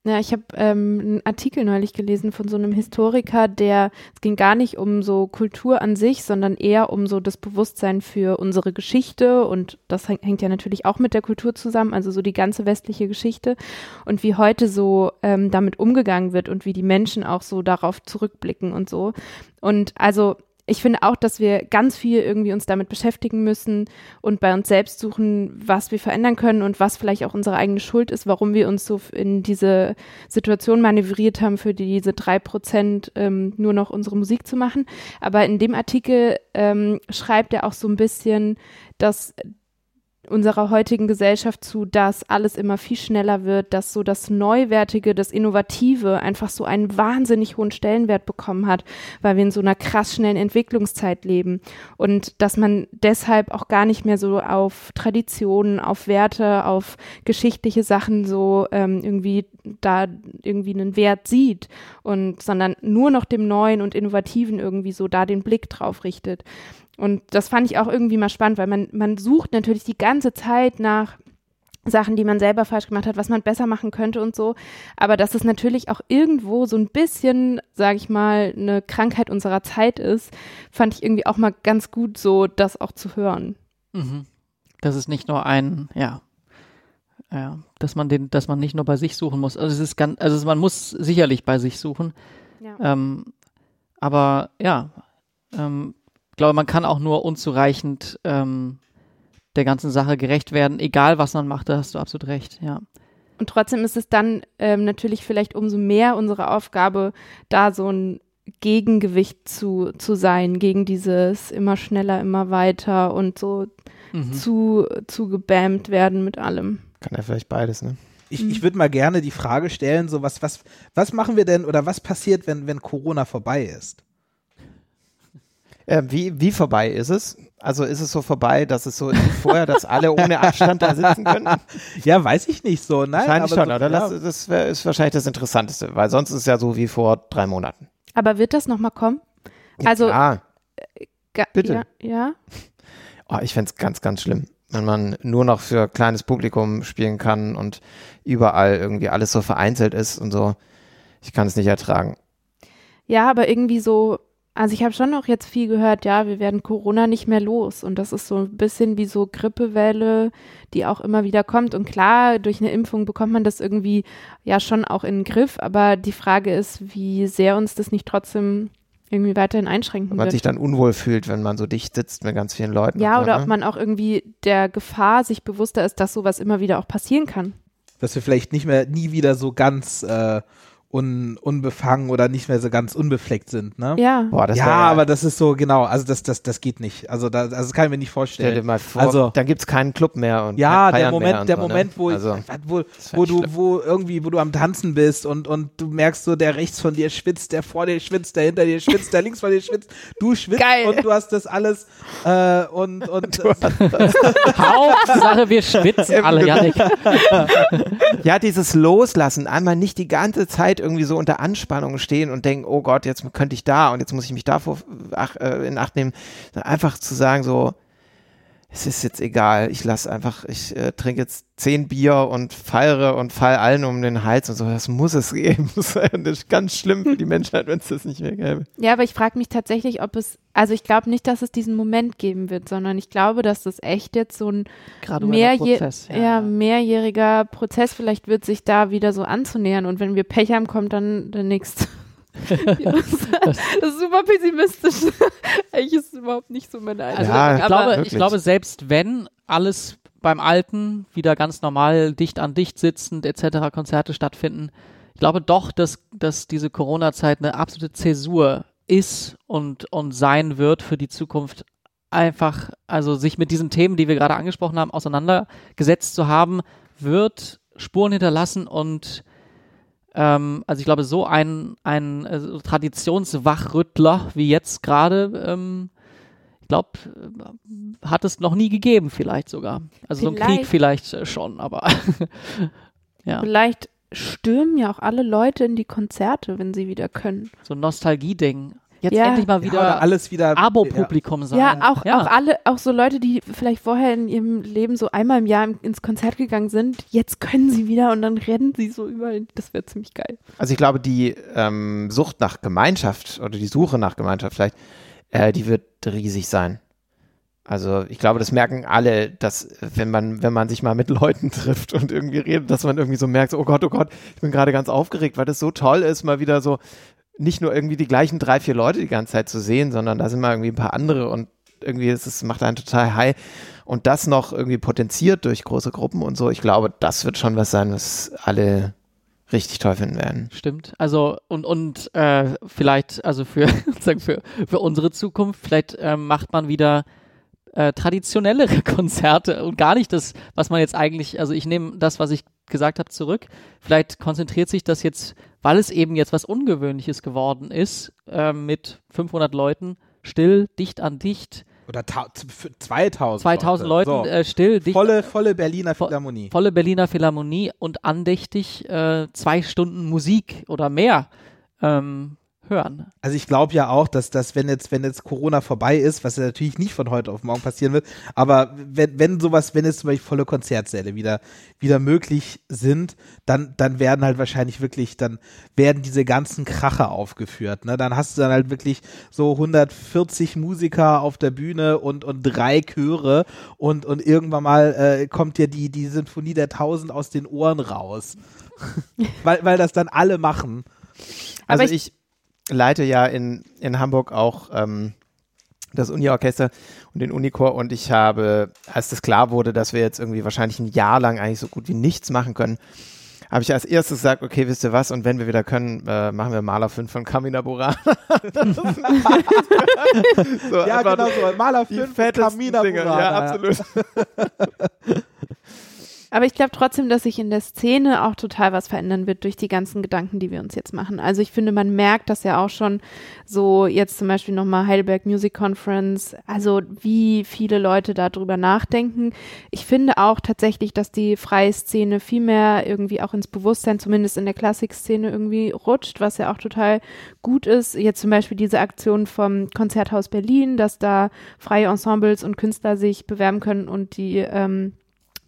Ja, ich habe ähm, einen Artikel neulich gelesen von so einem Historiker, der, es ging gar nicht um so Kultur an sich, sondern eher um so das Bewusstsein für unsere Geschichte und das hängt ja natürlich auch mit der Kultur zusammen, also so die ganze westliche Geschichte und wie heute so ähm, damit umgegangen wird und wie die Menschen auch so darauf zurückblicken und so. Und also ich finde auch, dass wir ganz viel irgendwie uns damit beschäftigen müssen und bei uns selbst suchen, was wir verändern können und was vielleicht auch unsere eigene Schuld ist, warum wir uns so in diese Situation manövriert haben, für diese drei Prozent ähm, nur noch unsere Musik zu machen. Aber in dem Artikel ähm, schreibt er auch so ein bisschen, dass unserer heutigen Gesellschaft zu, dass alles immer viel schneller wird, dass so das Neuwertige, das Innovative einfach so einen wahnsinnig hohen Stellenwert bekommen hat, weil wir in so einer krass schnellen Entwicklungszeit leben und dass man deshalb auch gar nicht mehr so auf Traditionen, auf Werte, auf geschichtliche Sachen so ähm, irgendwie da irgendwie einen Wert sieht und sondern nur noch dem Neuen und Innovativen irgendwie so da den Blick drauf richtet. Und das fand ich auch irgendwie mal spannend, weil man, man sucht natürlich die ganze Zeit nach Sachen, die man selber falsch gemacht hat, was man besser machen könnte und so. Aber dass es natürlich auch irgendwo so ein bisschen, sage ich mal, eine Krankheit unserer Zeit ist, fand ich irgendwie auch mal ganz gut, so das auch zu hören. Mhm. Das ist nicht nur ein, ja, ja, dass man den, dass man nicht nur bei sich suchen muss. Also es ist ganz, also man muss sicherlich bei sich suchen. Ja. Ähm, aber ja, ähm, glaube, man kann auch nur unzureichend ähm, der ganzen Sache gerecht werden, egal was man macht, da hast du absolut recht, ja. Und trotzdem ist es dann ähm, natürlich vielleicht umso mehr unsere Aufgabe, da so ein Gegengewicht zu, zu sein, gegen dieses immer schneller, immer weiter und so mhm. zu, zu gebammt werden mit allem. Kann ja vielleicht beides, ne? Ich, ich würde mal gerne die Frage stellen, so was, was, was machen wir denn oder was passiert, wenn, wenn Corona vorbei ist? Äh, wie, wie vorbei ist es? Also ist es so vorbei, dass es so ist wie vorher, dass alle ohne Abstand da sitzen können? [LAUGHS] Ja, weiß ich nicht so. Nein, wahrscheinlich schon, so, oder? Ja. Das, das wär, ist wahrscheinlich das Interessanteste, weil sonst ist es ja so wie vor drei Monaten. Aber wird das nochmal kommen? Also, ja, äh, bitte. Ja. ja? [LAUGHS] Oh, ich fände es ganz, ganz schlimm, wenn man nur noch für kleines Publikum spielen kann und überall irgendwie alles so vereinzelt ist und so. Ich kann es nicht ertragen. Ja, aber irgendwie so also ich habe schon noch jetzt viel gehört, ja, wir werden Corona nicht mehr los. Und das ist so ein bisschen wie so Grippewelle, die auch immer wieder kommt. Und klar, durch eine Impfung bekommt man das irgendwie ja schon auch in den Griff. Aber die Frage ist, wie sehr uns das nicht trotzdem irgendwie weiterhin einschränken ob man wird. sich dann unwohl fühlt, wenn man so dicht sitzt mit ganz vielen Leuten. Ja, so, oder ne? ob man auch irgendwie der Gefahr sich bewusster ist, dass sowas immer wieder auch passieren kann. Dass wir vielleicht nicht mehr nie wieder so ganz äh, un, unbefangen oder nicht mehr so ganz unbefleckt sind, ne? Ja. Boah, ja, aber das ist so, genau, also das, das, das geht nicht. Also da, also das kann ich mir nicht vorstellen. Stell dir mal vor, also, dann gibt es keinen Club mehr und Ja, kein der Moment, der so, ne? Moment, wo, also, wo, wo du, wo irgendwie, wo du am Tanzen bist und, und du merkst so, der rechts von dir schwitzt, der vor dir schwitzt, der hinter dir schwitzt, der links von dir schwitzt, du schwitzt Geil. und du hast das alles äh, und, [LAUGHS] und Hauptsache wir [LAUGHS] schwitzen alle, Janik. ja, dieses Loslassen, einmal nicht die ganze Zeit irgendwie so unter Anspannung stehen und denken, oh Gott, jetzt könnte ich da und jetzt muss ich mich davor ach, äh, in Acht nehmen. Einfach zu sagen so, es ist jetzt egal, ich lasse einfach, ich äh, trinke jetzt zehn Bier und feiere und fall allen um den Hals und so, das muss es [LAUGHS] geben. Das ist ganz schlimm für [LAUGHS] die Menschheit, wenn es das nicht mehr gäbe. Ja, aber ich frage mich tatsächlich, ob es, also ich glaube nicht, dass es diesen Moment geben wird, sondern ich glaube, dass das echt jetzt so ein mehrjähr Prozess, ja. ja, mehrjähriger Prozess vielleicht wird, sich da wieder so anzunähern und wenn wir Pech haben, kommt dann der nächste. Ja, das, das, ist super pessimistisch. [LAUGHS] Eigentlich ist es überhaupt nicht so meine Einstellung. Ja, ich, glaube, ich glaube, selbst wenn alles beim Alten wieder ganz normal dicht an dicht sitzend etc. Konzerte stattfinden, ich glaube doch, dass, dass diese Corona-Zeit eine absolute Zäsur ist und, und sein wird für die Zukunft einfach, also sich mit diesen Themen, die wir gerade angesprochen haben, auseinandergesetzt zu haben, wird Spuren hinterlassen und ähm, also ich glaube, so ein, ein äh, Traditionswachrüttler wie jetzt gerade, ähm, ich glaube, äh, hat es noch nie gegeben, vielleicht sogar. Also so ein Krieg vielleicht äh, schon, aber [LAUGHS] ja. Vielleicht stürmen ja auch alle Leute in die Konzerte, wenn sie wieder können. So ein Nostalgie-Ding jetzt Ja. endlich mal wieder ja, alles wieder Abo-Publikum sein. Ja, auch, auch alle, auch so Leute, die vielleicht vorher in ihrem Leben so einmal im Jahr im- ins Konzert gegangen sind, jetzt können sie wieder und dann rennen sie so überall. Das wäre ziemlich geil. Also ich glaube, die ähm, Sucht nach Gemeinschaft oder die Suche nach Gemeinschaft vielleicht, äh, die wird riesig sein. Also ich glaube, das merken alle, dass wenn man, wenn man sich mal mit Leuten [LAUGHS] trifft und irgendwie redet, dass man irgendwie so merkt, so, oh Gott, oh Gott, ich bin gerade ganz aufgeregt, weil das so toll ist, mal wieder so nicht nur irgendwie die gleichen drei, vier Leute die ganze Zeit zu sehen, sondern da sind mal irgendwie ein paar andere und irgendwie ist es macht einen total high. Und das noch irgendwie potenziert durch große Gruppen und so. Ich glaube, das wird schon was sein, was alle richtig toll finden werden. Stimmt. Also und und äh, vielleicht also für [LAUGHS] sagen für für unsere Zukunft vielleicht ähm, macht man wieder äh, traditionellere [LAUGHS] Konzerte und gar nicht das, was man jetzt eigentlich, also ich nehme das, was ich gesagt habe, zurück. Vielleicht konzentriert sich das jetzt, weil es eben jetzt was Ungewöhnliches geworden ist, äh, mit 500 Leuten, still, dicht an dicht. Oder 2000. 2000 Leuten so. äh, still, dicht. Volle, volle Berliner Philharmonie. Volle Berliner Philharmonie und andächtig äh, zwei Stunden Musik oder mehr. Ähm, hören. Also ich glaube ja auch, dass das, wenn jetzt, wenn jetzt Corona vorbei ist, was ja natürlich nicht von heute auf morgen passieren wird, aber wenn, wenn sowas, wenn jetzt zum Beispiel volle Konzertsäle wieder, wieder möglich sind, dann, dann werden halt wahrscheinlich wirklich, dann werden diese ganzen Kracher aufgeführt. Ne? Dann hast du dann halt wirklich so 140 Musiker auf der Bühne und, und drei Chöre und, und irgendwann mal äh, kommt dir die, die Sinfonie der Tausend aus den Ohren raus. [LAUGHS] weil, weil das dann alle machen. Also ich, ich leite ja in, in Hamburg auch ähm, das Uni-Orchester und den Unichor und ich habe, als das klar wurde, dass wir jetzt irgendwie wahrscheinlich ein Jahr lang eigentlich so gut wie nichts machen können, habe ich als erstes gesagt, okay, wisst ihr was, und wenn wir wieder können, äh, machen wir Maler 5 von Kamina Burana. [LAUGHS] so, ja, genau so, Maler 5 von Kamina Burana. Ja, absolut. [LAUGHS] Aber ich glaube trotzdem, dass sich in der Szene auch total was verändern wird durch die ganzen Gedanken, die wir uns jetzt machen. Also ich finde, man merkt das ja auch schon so jetzt zum Beispiel nochmal Heidelberg Music Conference, also wie viele Leute darüber nachdenken. Ich finde auch tatsächlich, dass die freie Szene viel mehr irgendwie auch ins Bewusstsein, zumindest in der Klassikszene irgendwie rutscht, was ja auch total gut ist. Jetzt zum Beispiel diese Aktion vom Konzerthaus Berlin, dass da freie Ensembles und Künstler sich bewerben können und die ähm,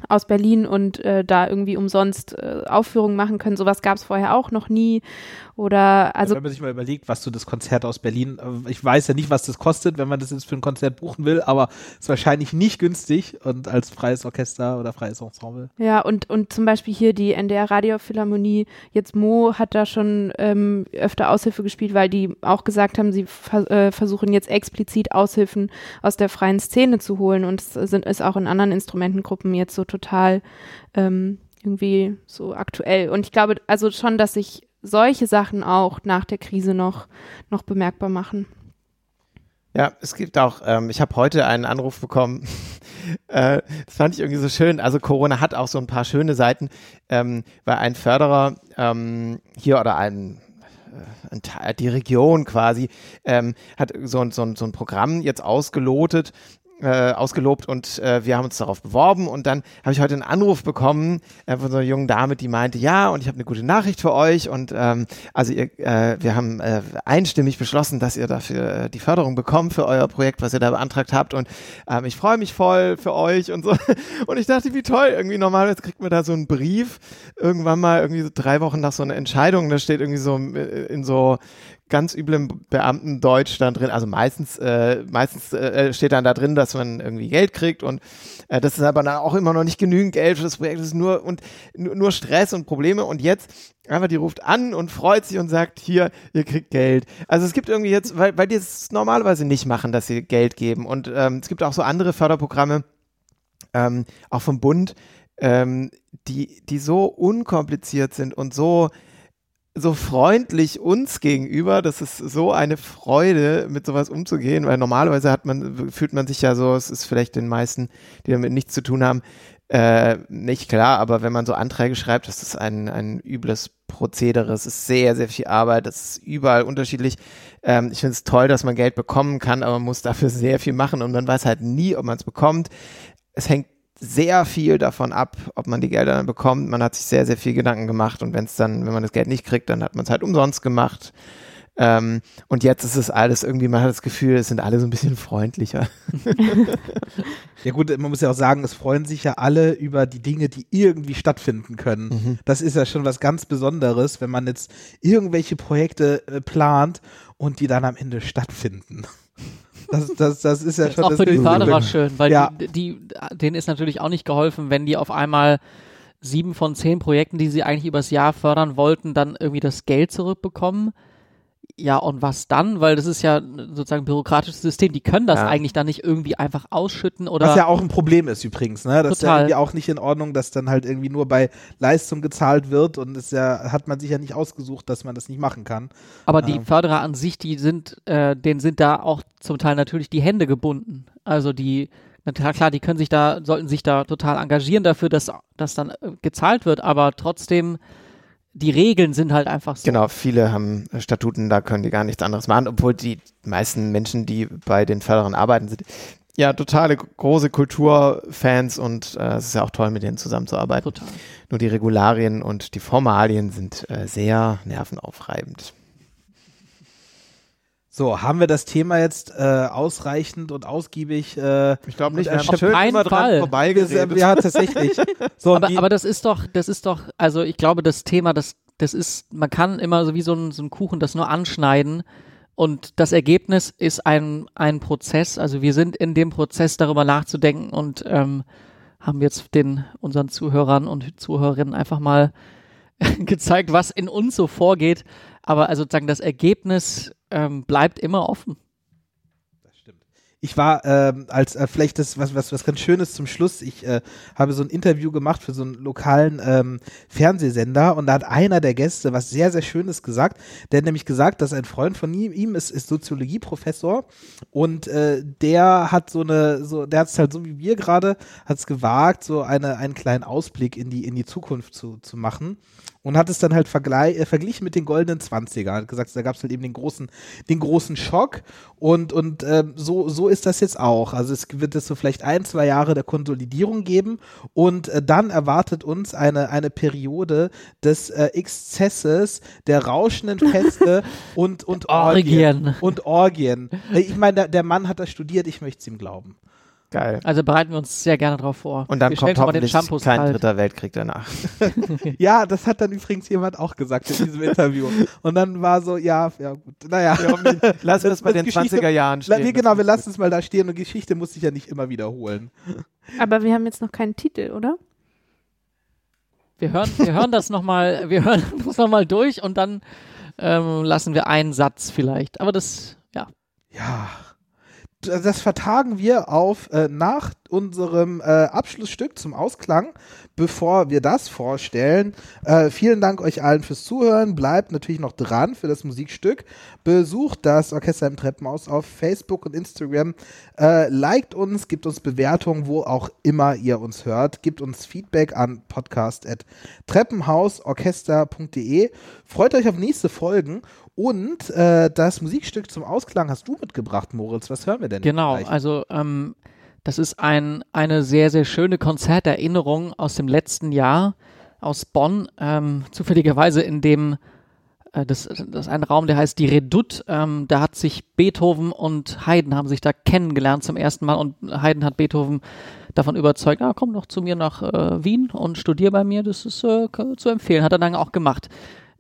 aus Berlin und äh, da irgendwie umsonst äh, Aufführungen machen können. Sowas gab es vorher auch noch nie. Oder also. Wenn man sich mal überlegt, was du das Konzert aus Berlin, äh, ich weiß ja nicht, was das kostet, wenn man das jetzt für ein Konzert buchen will, aber es ist wahrscheinlich nicht günstig und als freies Orchester oder freies Ensemble. Ja, und, und zum Beispiel hier die NDR Radiophilharmonie, jetzt Mo hat da schon ähm, öfter Aushilfe gespielt, weil die auch gesagt haben, sie ver äh, versuchen jetzt explizit Aushilfen aus der freien Szene zu holen und es sind, ist auch in anderen Instrumentengruppen jetzt so total ähm, irgendwie so aktuell. Und ich glaube also schon, dass sich solche Sachen auch nach der Krise noch, noch bemerkbar machen. Ja, es gibt auch, ähm, ich habe heute einen Anruf bekommen, [LAUGHS] äh, das fand ich irgendwie so schön. Also Corona hat auch so ein paar schöne Seiten, ähm, weil ein Förderer ähm, hier oder ein äh, die Region quasi ähm, hat so, so, so ein Programm jetzt ausgelotet, äh, ausgelobt und äh, wir haben uns darauf beworben und dann habe ich heute einen Anruf bekommen äh, von so einer jungen Dame, die meinte, ja und ich habe eine gute Nachricht für euch und ähm, also ihr, äh, wir haben äh, einstimmig beschlossen, dass ihr dafür äh, die Förderung bekommt für euer Projekt, was ihr da beantragt habt und ähm, ich freue mich voll für euch und so. [LAUGHS] Und ich dachte, wie toll, irgendwie normalerweise kriegt man da so einen Brief irgendwann mal irgendwie so drei Wochen nach so einer Entscheidung, da steht irgendwie so äh, in so ganz üblem Beamtendeutsch dann drin. Also meistens, äh, meistens äh, steht dann da drin, dass man irgendwie Geld kriegt und äh, das ist aber dann auch immer noch nicht genügend Geld für das Projekt. Das ist nur und nur Stress und Probleme. Und jetzt einfach die ruft an und freut sich und sagt, hier, ihr kriegt Geld. Also es gibt irgendwie jetzt, weil, weil die es normalerweise nicht machen, dass sie Geld geben. Und ähm, es gibt auch so andere Förderprogramme, ähm, auch vom Bund, ähm, die, die so unkompliziert sind und so so freundlich uns gegenüber. Das ist so eine Freude, mit sowas umzugehen, weil normalerweise hat man, fühlt man sich ja so, es ist vielleicht den meisten, die damit nichts zu tun haben, äh, nicht klar, aber wenn man so Anträge schreibt, das ist ein, ein übles Prozedere, es ist sehr, sehr viel Arbeit, es ist überall unterschiedlich. Ähm, ich finde es toll, dass man Geld bekommen kann, aber man muss dafür sehr viel machen und man weiß halt nie, ob man es bekommt. Es hängt sehr viel davon ab, ob man die Gelder dann bekommt. Man hat sich sehr, sehr viel Gedanken gemacht und wenn es dann, wenn man das Geld nicht kriegt, dann hat man es halt umsonst gemacht. Ähm, und jetzt ist es alles irgendwie, man hat das Gefühl, es sind alle so ein bisschen freundlicher. [LAUGHS] ja gut, man muss ja auch sagen, es freuen sich ja alle über die Dinge, die irgendwie stattfinden können. Mhm. Das ist ja schon was ganz Besonderes, wenn man jetzt irgendwelche Projekte äh, plant und die dann am Ende stattfinden. Das, das, das ist ja das schon ist auch für die Förderer schön, weil ja. die, die, denen ist natürlich auch nicht geholfen, wenn die auf einmal sieben von zehn Projekten, die sie eigentlich übers Jahr fördern wollten, dann irgendwie das Geld zurückbekommen. Ja, und was dann? Weil das ist ja sozusagen ein bürokratisches System. Die können das ja. eigentlich dann nicht irgendwie einfach ausschütten oder. Was ja auch ein Problem ist übrigens, ne? Das Total. ist ja irgendwie auch nicht in Ordnung, dass dann halt irgendwie nur bei Leistung gezahlt wird und es ja, hat man sich ja nicht ausgesucht, dass man das nicht machen kann. Aber die ähm. Förderer an sich, die sind, äh, denen sind da auch zum Teil natürlich die Hände gebunden. Also die klar, die können sich da, sollten sich da total engagieren dafür, dass das dann äh, gezahlt wird, aber trotzdem die Regeln sind halt einfach so. Genau, viele haben Statuten, da können die gar nichts anderes machen, obwohl die meisten Menschen, die bei den Förderern arbeiten, sind ja totale große Kulturfans und äh, es ist ja auch toll, mit denen zusammenzuarbeiten. Total. Nur die Regularien und die Formalien sind äh, sehr nervenaufreibend. So, haben wir das Thema jetzt äh, ausreichend und ausgiebig? Äh, ich glaube nicht, wir haben schön immer dran vorbeigeredet. Ja, tatsächlich. [LAUGHS] So, aber, aber das ist doch, das ist doch, also ich glaube, das Thema, das, das ist, man kann immer so wie so ein, so ein Kuchen das nur anschneiden und das Ergebnis ist ein, ein Prozess. Also wir sind in dem Prozess, darüber nachzudenken und ähm, haben jetzt den unseren Zuhörern und Zuhörerinnen einfach mal [LAUGHS] gezeigt, was in uns so vorgeht. Aber also sozusagen das Ergebnis ähm, bleibt immer offen. Ich war ähm, als äh, vielleicht das was was was ganz Schönes zum Schluss. Ich äh, habe so ein Interview gemacht für so einen lokalen ähm, Fernsehsender und da hat einer der Gäste was sehr sehr Schönes gesagt. Der hat nämlich gesagt, dass ein Freund von ihm, ihm ist, ist Soziologieprofessor und äh, der hat so eine so der hat es halt so wie wir gerade hat es gewagt, so eine einen kleinen Ausblick in die in die Zukunft zu zu machen und hat es dann halt äh, verglichen mit den goldenen Zwanziger. Hat gesagt, da gab es halt eben den großen, den großen Schock und, und äh, so, so ist das jetzt auch. Also es wird es so vielleicht ein, zwei Jahre der Konsolidierung geben und äh, dann erwartet uns eine, eine Periode des äh, Exzesses, der rauschenden Feste [LAUGHS] und, und Orgien. Orgien. Und Orgien. Äh, ich meine, der, der Mann hat das studiert, ich möchte es ihm glauben. Geil. Also bereiten wir uns sehr gerne drauf vor. Und dann wir kommt hoffentlich kein kalt. dritter Weltkrieg danach. [LAUGHS] ja, das hat dann übrigens jemand auch gesagt in diesem Interview. Und dann war so, ja, ja gut, naja. Ja, [LAUGHS] lassen wir es bei den Geschichte, 20er Jahren stehen. Nee, genau, wir lassen es mal da stehen und Geschichte muss sich ja nicht immer wiederholen. Aber wir haben jetzt noch keinen Titel, oder? Wir hören, wir hören das nochmal, wir hören [LAUGHS] das nochmal durch und dann ähm, lassen wir einen Satz vielleicht. Aber das, ja. Ja das vertagen wir auf äh, nach unserem äh, Abschlussstück zum Ausklang, bevor wir das vorstellen. Äh, vielen Dank euch allen fürs Zuhören. Bleibt natürlich noch dran für das Musikstück. Besucht das Orchester im Treppenhaus auf Facebook und Instagram. Äh, liked uns, gibt uns Bewertungen, wo auch immer ihr uns hört. Gibt uns Feedback an podcast.treppenhausorchester.de. Freut euch auf nächste Folgen und äh, das Musikstück zum Ausklang hast du mitgebracht, Moritz. Was hören wir denn? Genau, gleich? also ähm, das ist ein, eine sehr, sehr schöne Konzerterinnerung aus dem letzten Jahr aus Bonn. Ähm, zufälligerweise in dem, äh, das, das ist ein Raum, der heißt die Redoute. Ähm, da hat sich Beethoven und Haydn haben sich da kennengelernt zum ersten Mal und Haydn hat Beethoven davon überzeugt, ah, komm doch zu mir nach äh, Wien und studier bei mir, das ist äh, zu empfehlen. Hat er dann auch gemacht.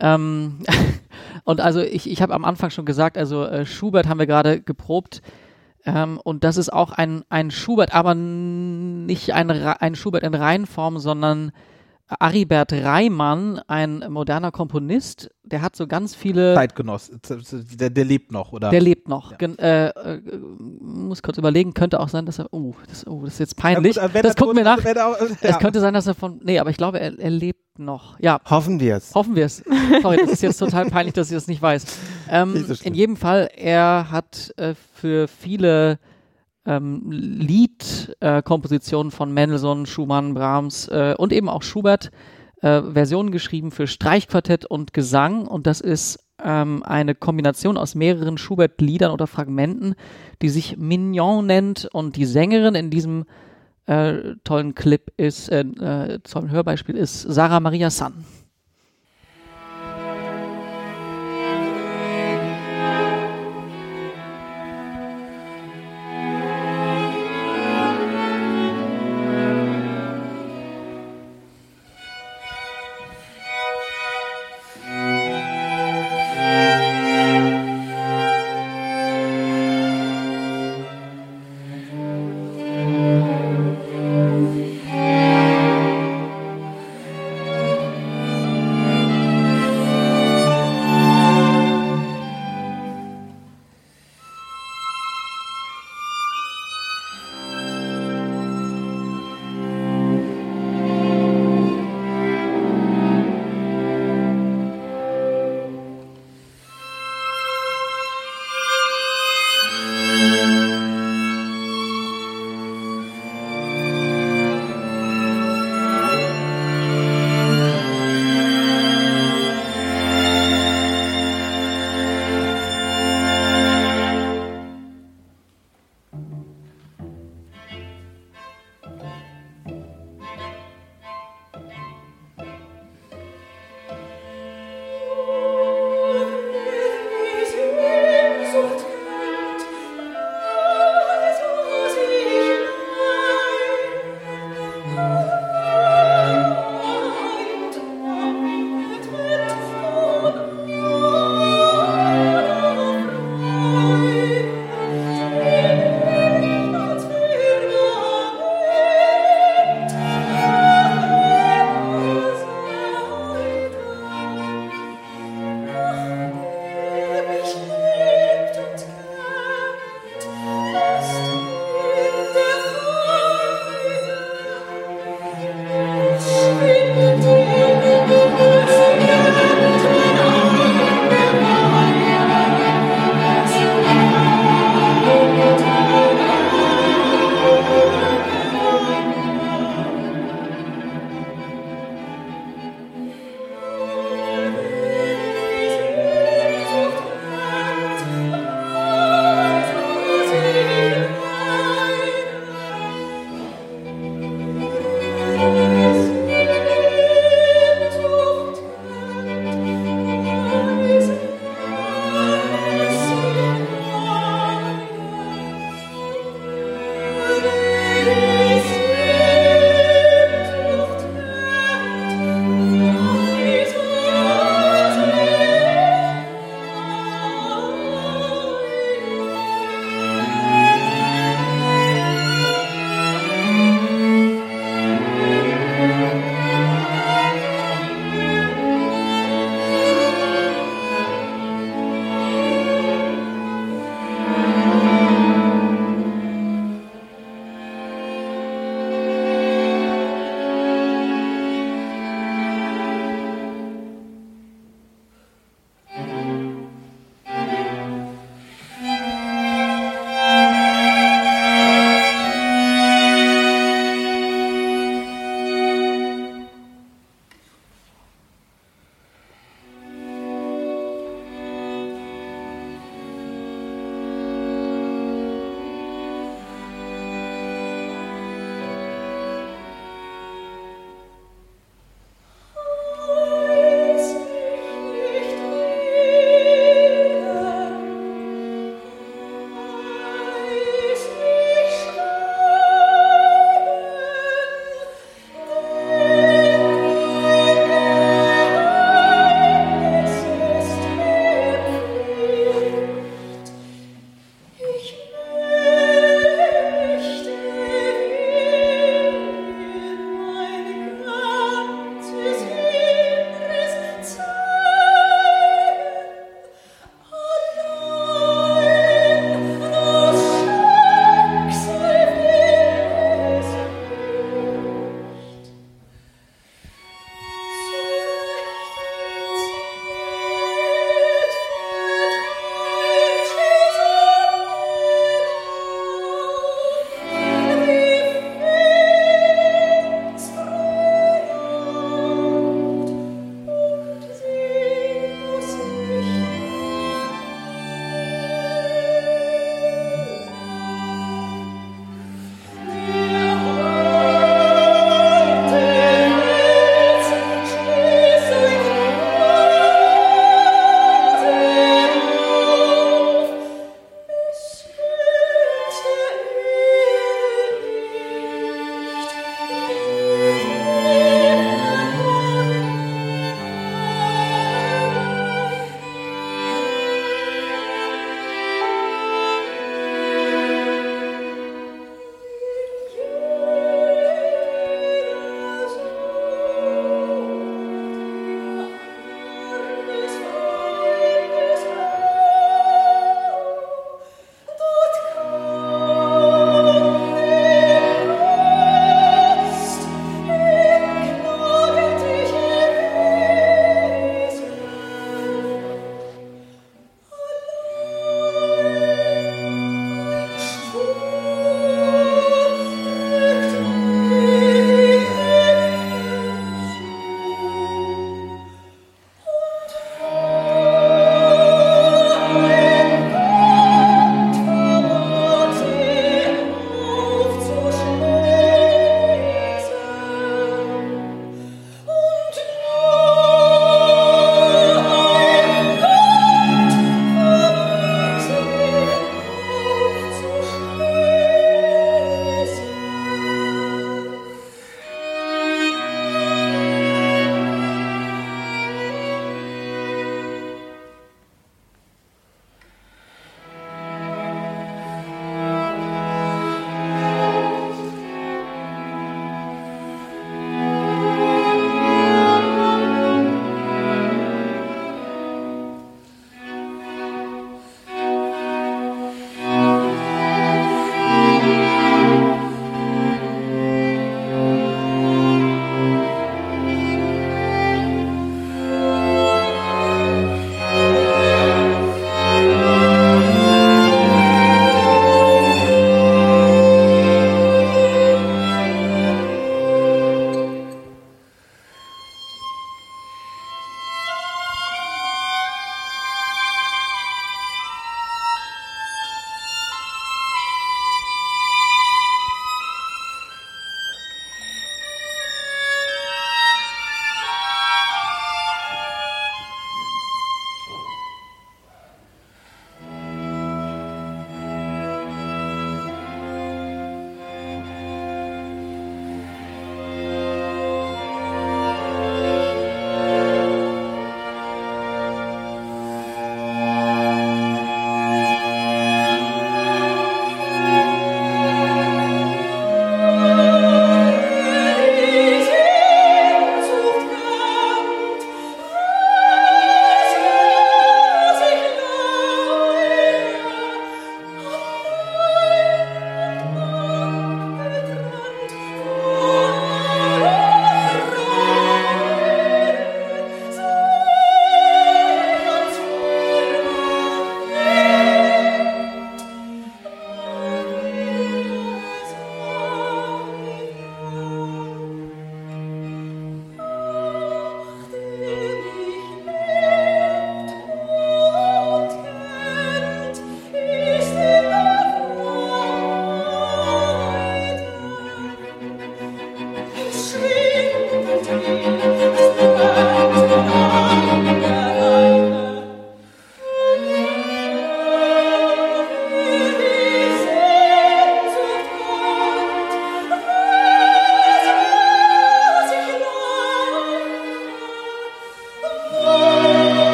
Ähm, [LAUGHS] und also ich, ich habe am Anfang schon gesagt, also äh, Schubert haben wir gerade geprobt. Ähm, und das ist auch ein, ein Schubert, aber nicht ein, ein Schubert in Reihenform, sondern Aribert Reimann, ein moderner Komponist, der hat so ganz viele. Zeitgenoss, der, der lebt noch, oder? Der lebt noch. Ja. Äh, äh, muss kurz überlegen, könnte auch sein, dass er. Oh, das, oh, das ist jetzt peinlich. Ja, gut, das gucken wir nach. Auch, ja. Es könnte sein, dass er von. Nee, aber ich glaube, er, er lebt noch. Ja. Hoffen wir es. Hoffen wir es. Sorry, das ist jetzt total peinlich, dass ich das nicht weiß. Ähm, so in jedem Fall, er hat äh, für viele ähm, Liedkompositionen äh, von Mendelssohn, Schumann, Brahms äh, und eben auch Schubert äh, Versionen geschrieben für Streichquartett und Gesang und das ist ähm, eine Kombination aus mehreren Schubert-Liedern oder Fragmenten, die sich Mignon nennt und die Sängerin in diesem äh, tollen Clip ist, äh, äh, tollen Hörbeispiel ist Sarah Maria San.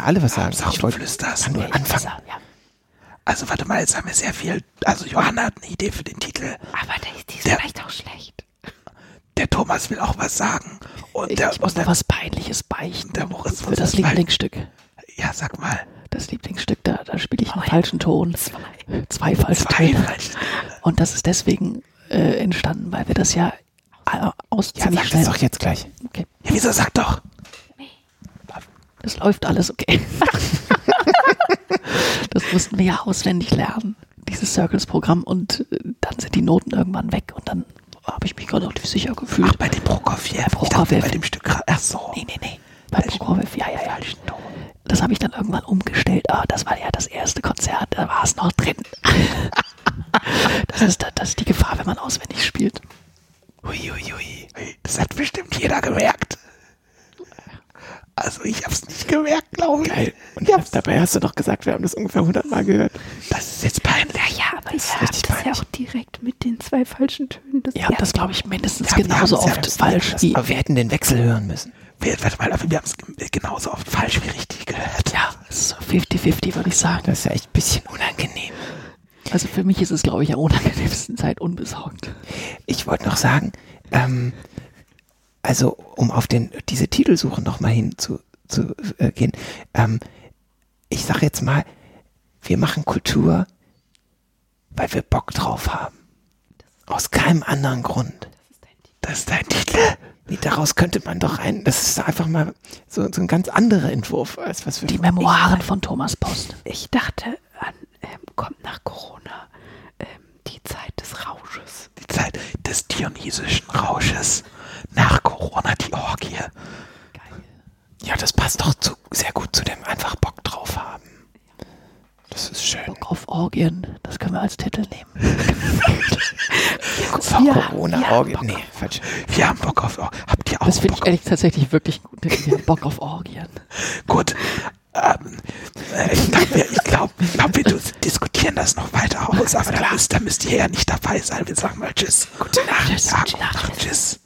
Ja, alle was sagen. Ich wollte flüsterst. Kann nur anfangen. Ja. Also warte mal, jetzt haben wir sehr viel. Also Johanna hat eine Idee für den Titel. Aber die, die ist der, vielleicht auch schlecht. Der Thomas will auch was sagen. Und ich, der, ich muss noch was Peinliches beichten. Der Moritz für das Lieblingsstück. Ja, sag mal. Das Lieblingsstück, da, da spiele ich einen oh, falschen Ton. Zwei, zwei falsche Zwei Töne. Falsche. Und das ist deswegen äh, entstanden, weil wir das ja äh, aus ja, ziemlich schnell. Das doch jetzt gleich. Okay. Ja, wieso sag doch? Das läuft alles okay. [LAUGHS] das mussten wir ja auswendig lernen, dieses Circles-Programm. Und äh, dann sind die Noten irgendwann weg und dann habe ich mich relativ sicher gefühlt. Ach, bei dem Prokofjew. Prokofjew. Bei dem Stück. Ach so. Nee, nee, nee. Bei Prokofjew, ja, ja, ja. Das habe ich dann irgendwann umgestellt. Ah, das war ja das erste Konzert, da war es noch drin. [LAUGHS] das, ist, das ist die Gefahr, wenn man auswendig spielt. Uiuiui. Ui, ui. Das hat bestimmt jeder gemerkt. Also ich hab's nicht gemerkt, glaube ich. Geil. Und ja, dabei hast du doch gesagt, wir haben das ungefähr 100 Mal gehört. Das ist jetzt peinlich. Ja, ja aber das ist richtig das ja auch direkt mit den zwei falschen Tönen. Das ja, und das glaube ich mindestens ja, genauso oft ja, falsch wie... Aber wir hätten den Wechsel hören müssen. Wir, warte mal, wir haben es genauso oft falsch wie richtig gehört. Ja, so 50-50 würde ich sagen. Das ist ja echt ein bisschen unangenehm. Also für mich ist es, glaube ich, am unangenehmsten Zeit unbesorgt. Ich wollte noch sagen, ähm, also um auf den, diese Titelsuche nochmal hin zu, zu äh, gehen, ähm, ich sage jetzt mal, wir machen Kultur, weil wir Bock drauf haben. Aus keinem anderen Grund. Das ist dein Titel. Nee, daraus könnte man doch ein, das ist einfach mal so, so ein ganz anderer Entwurf, als was wir. Die Memoiren von Thomas Post. Ich dachte an, ähm, kommt nach Corona, ähm, die Zeit des Rausches. Die Zeit des dionysischen Rausches nach Corona die Orgie. Geil. Ja, das passt doch zu, sehr gut zu dem einfach Bock drauf haben. Das ist schön. Bock auf Orgien, das können wir als Titel nehmen. [LAUGHS] ja, Corona-Orgien. Nee, falsch. Wir haben Bock auf Orgien. Habt ihr auch Das finde ich ehrlich tatsächlich wirklich gut. Wir haben Bock auf Orgien. gut. Ähm, äh, ich glaube, ich glaub, glaub, wir diskutieren das noch weiter aus, aber da müsst, da müsst ihr ja nicht dabei sein. Wir sagen mal Tschüss. Gute Nacht. Tschüss. Ja, Tschüss. Tschüss.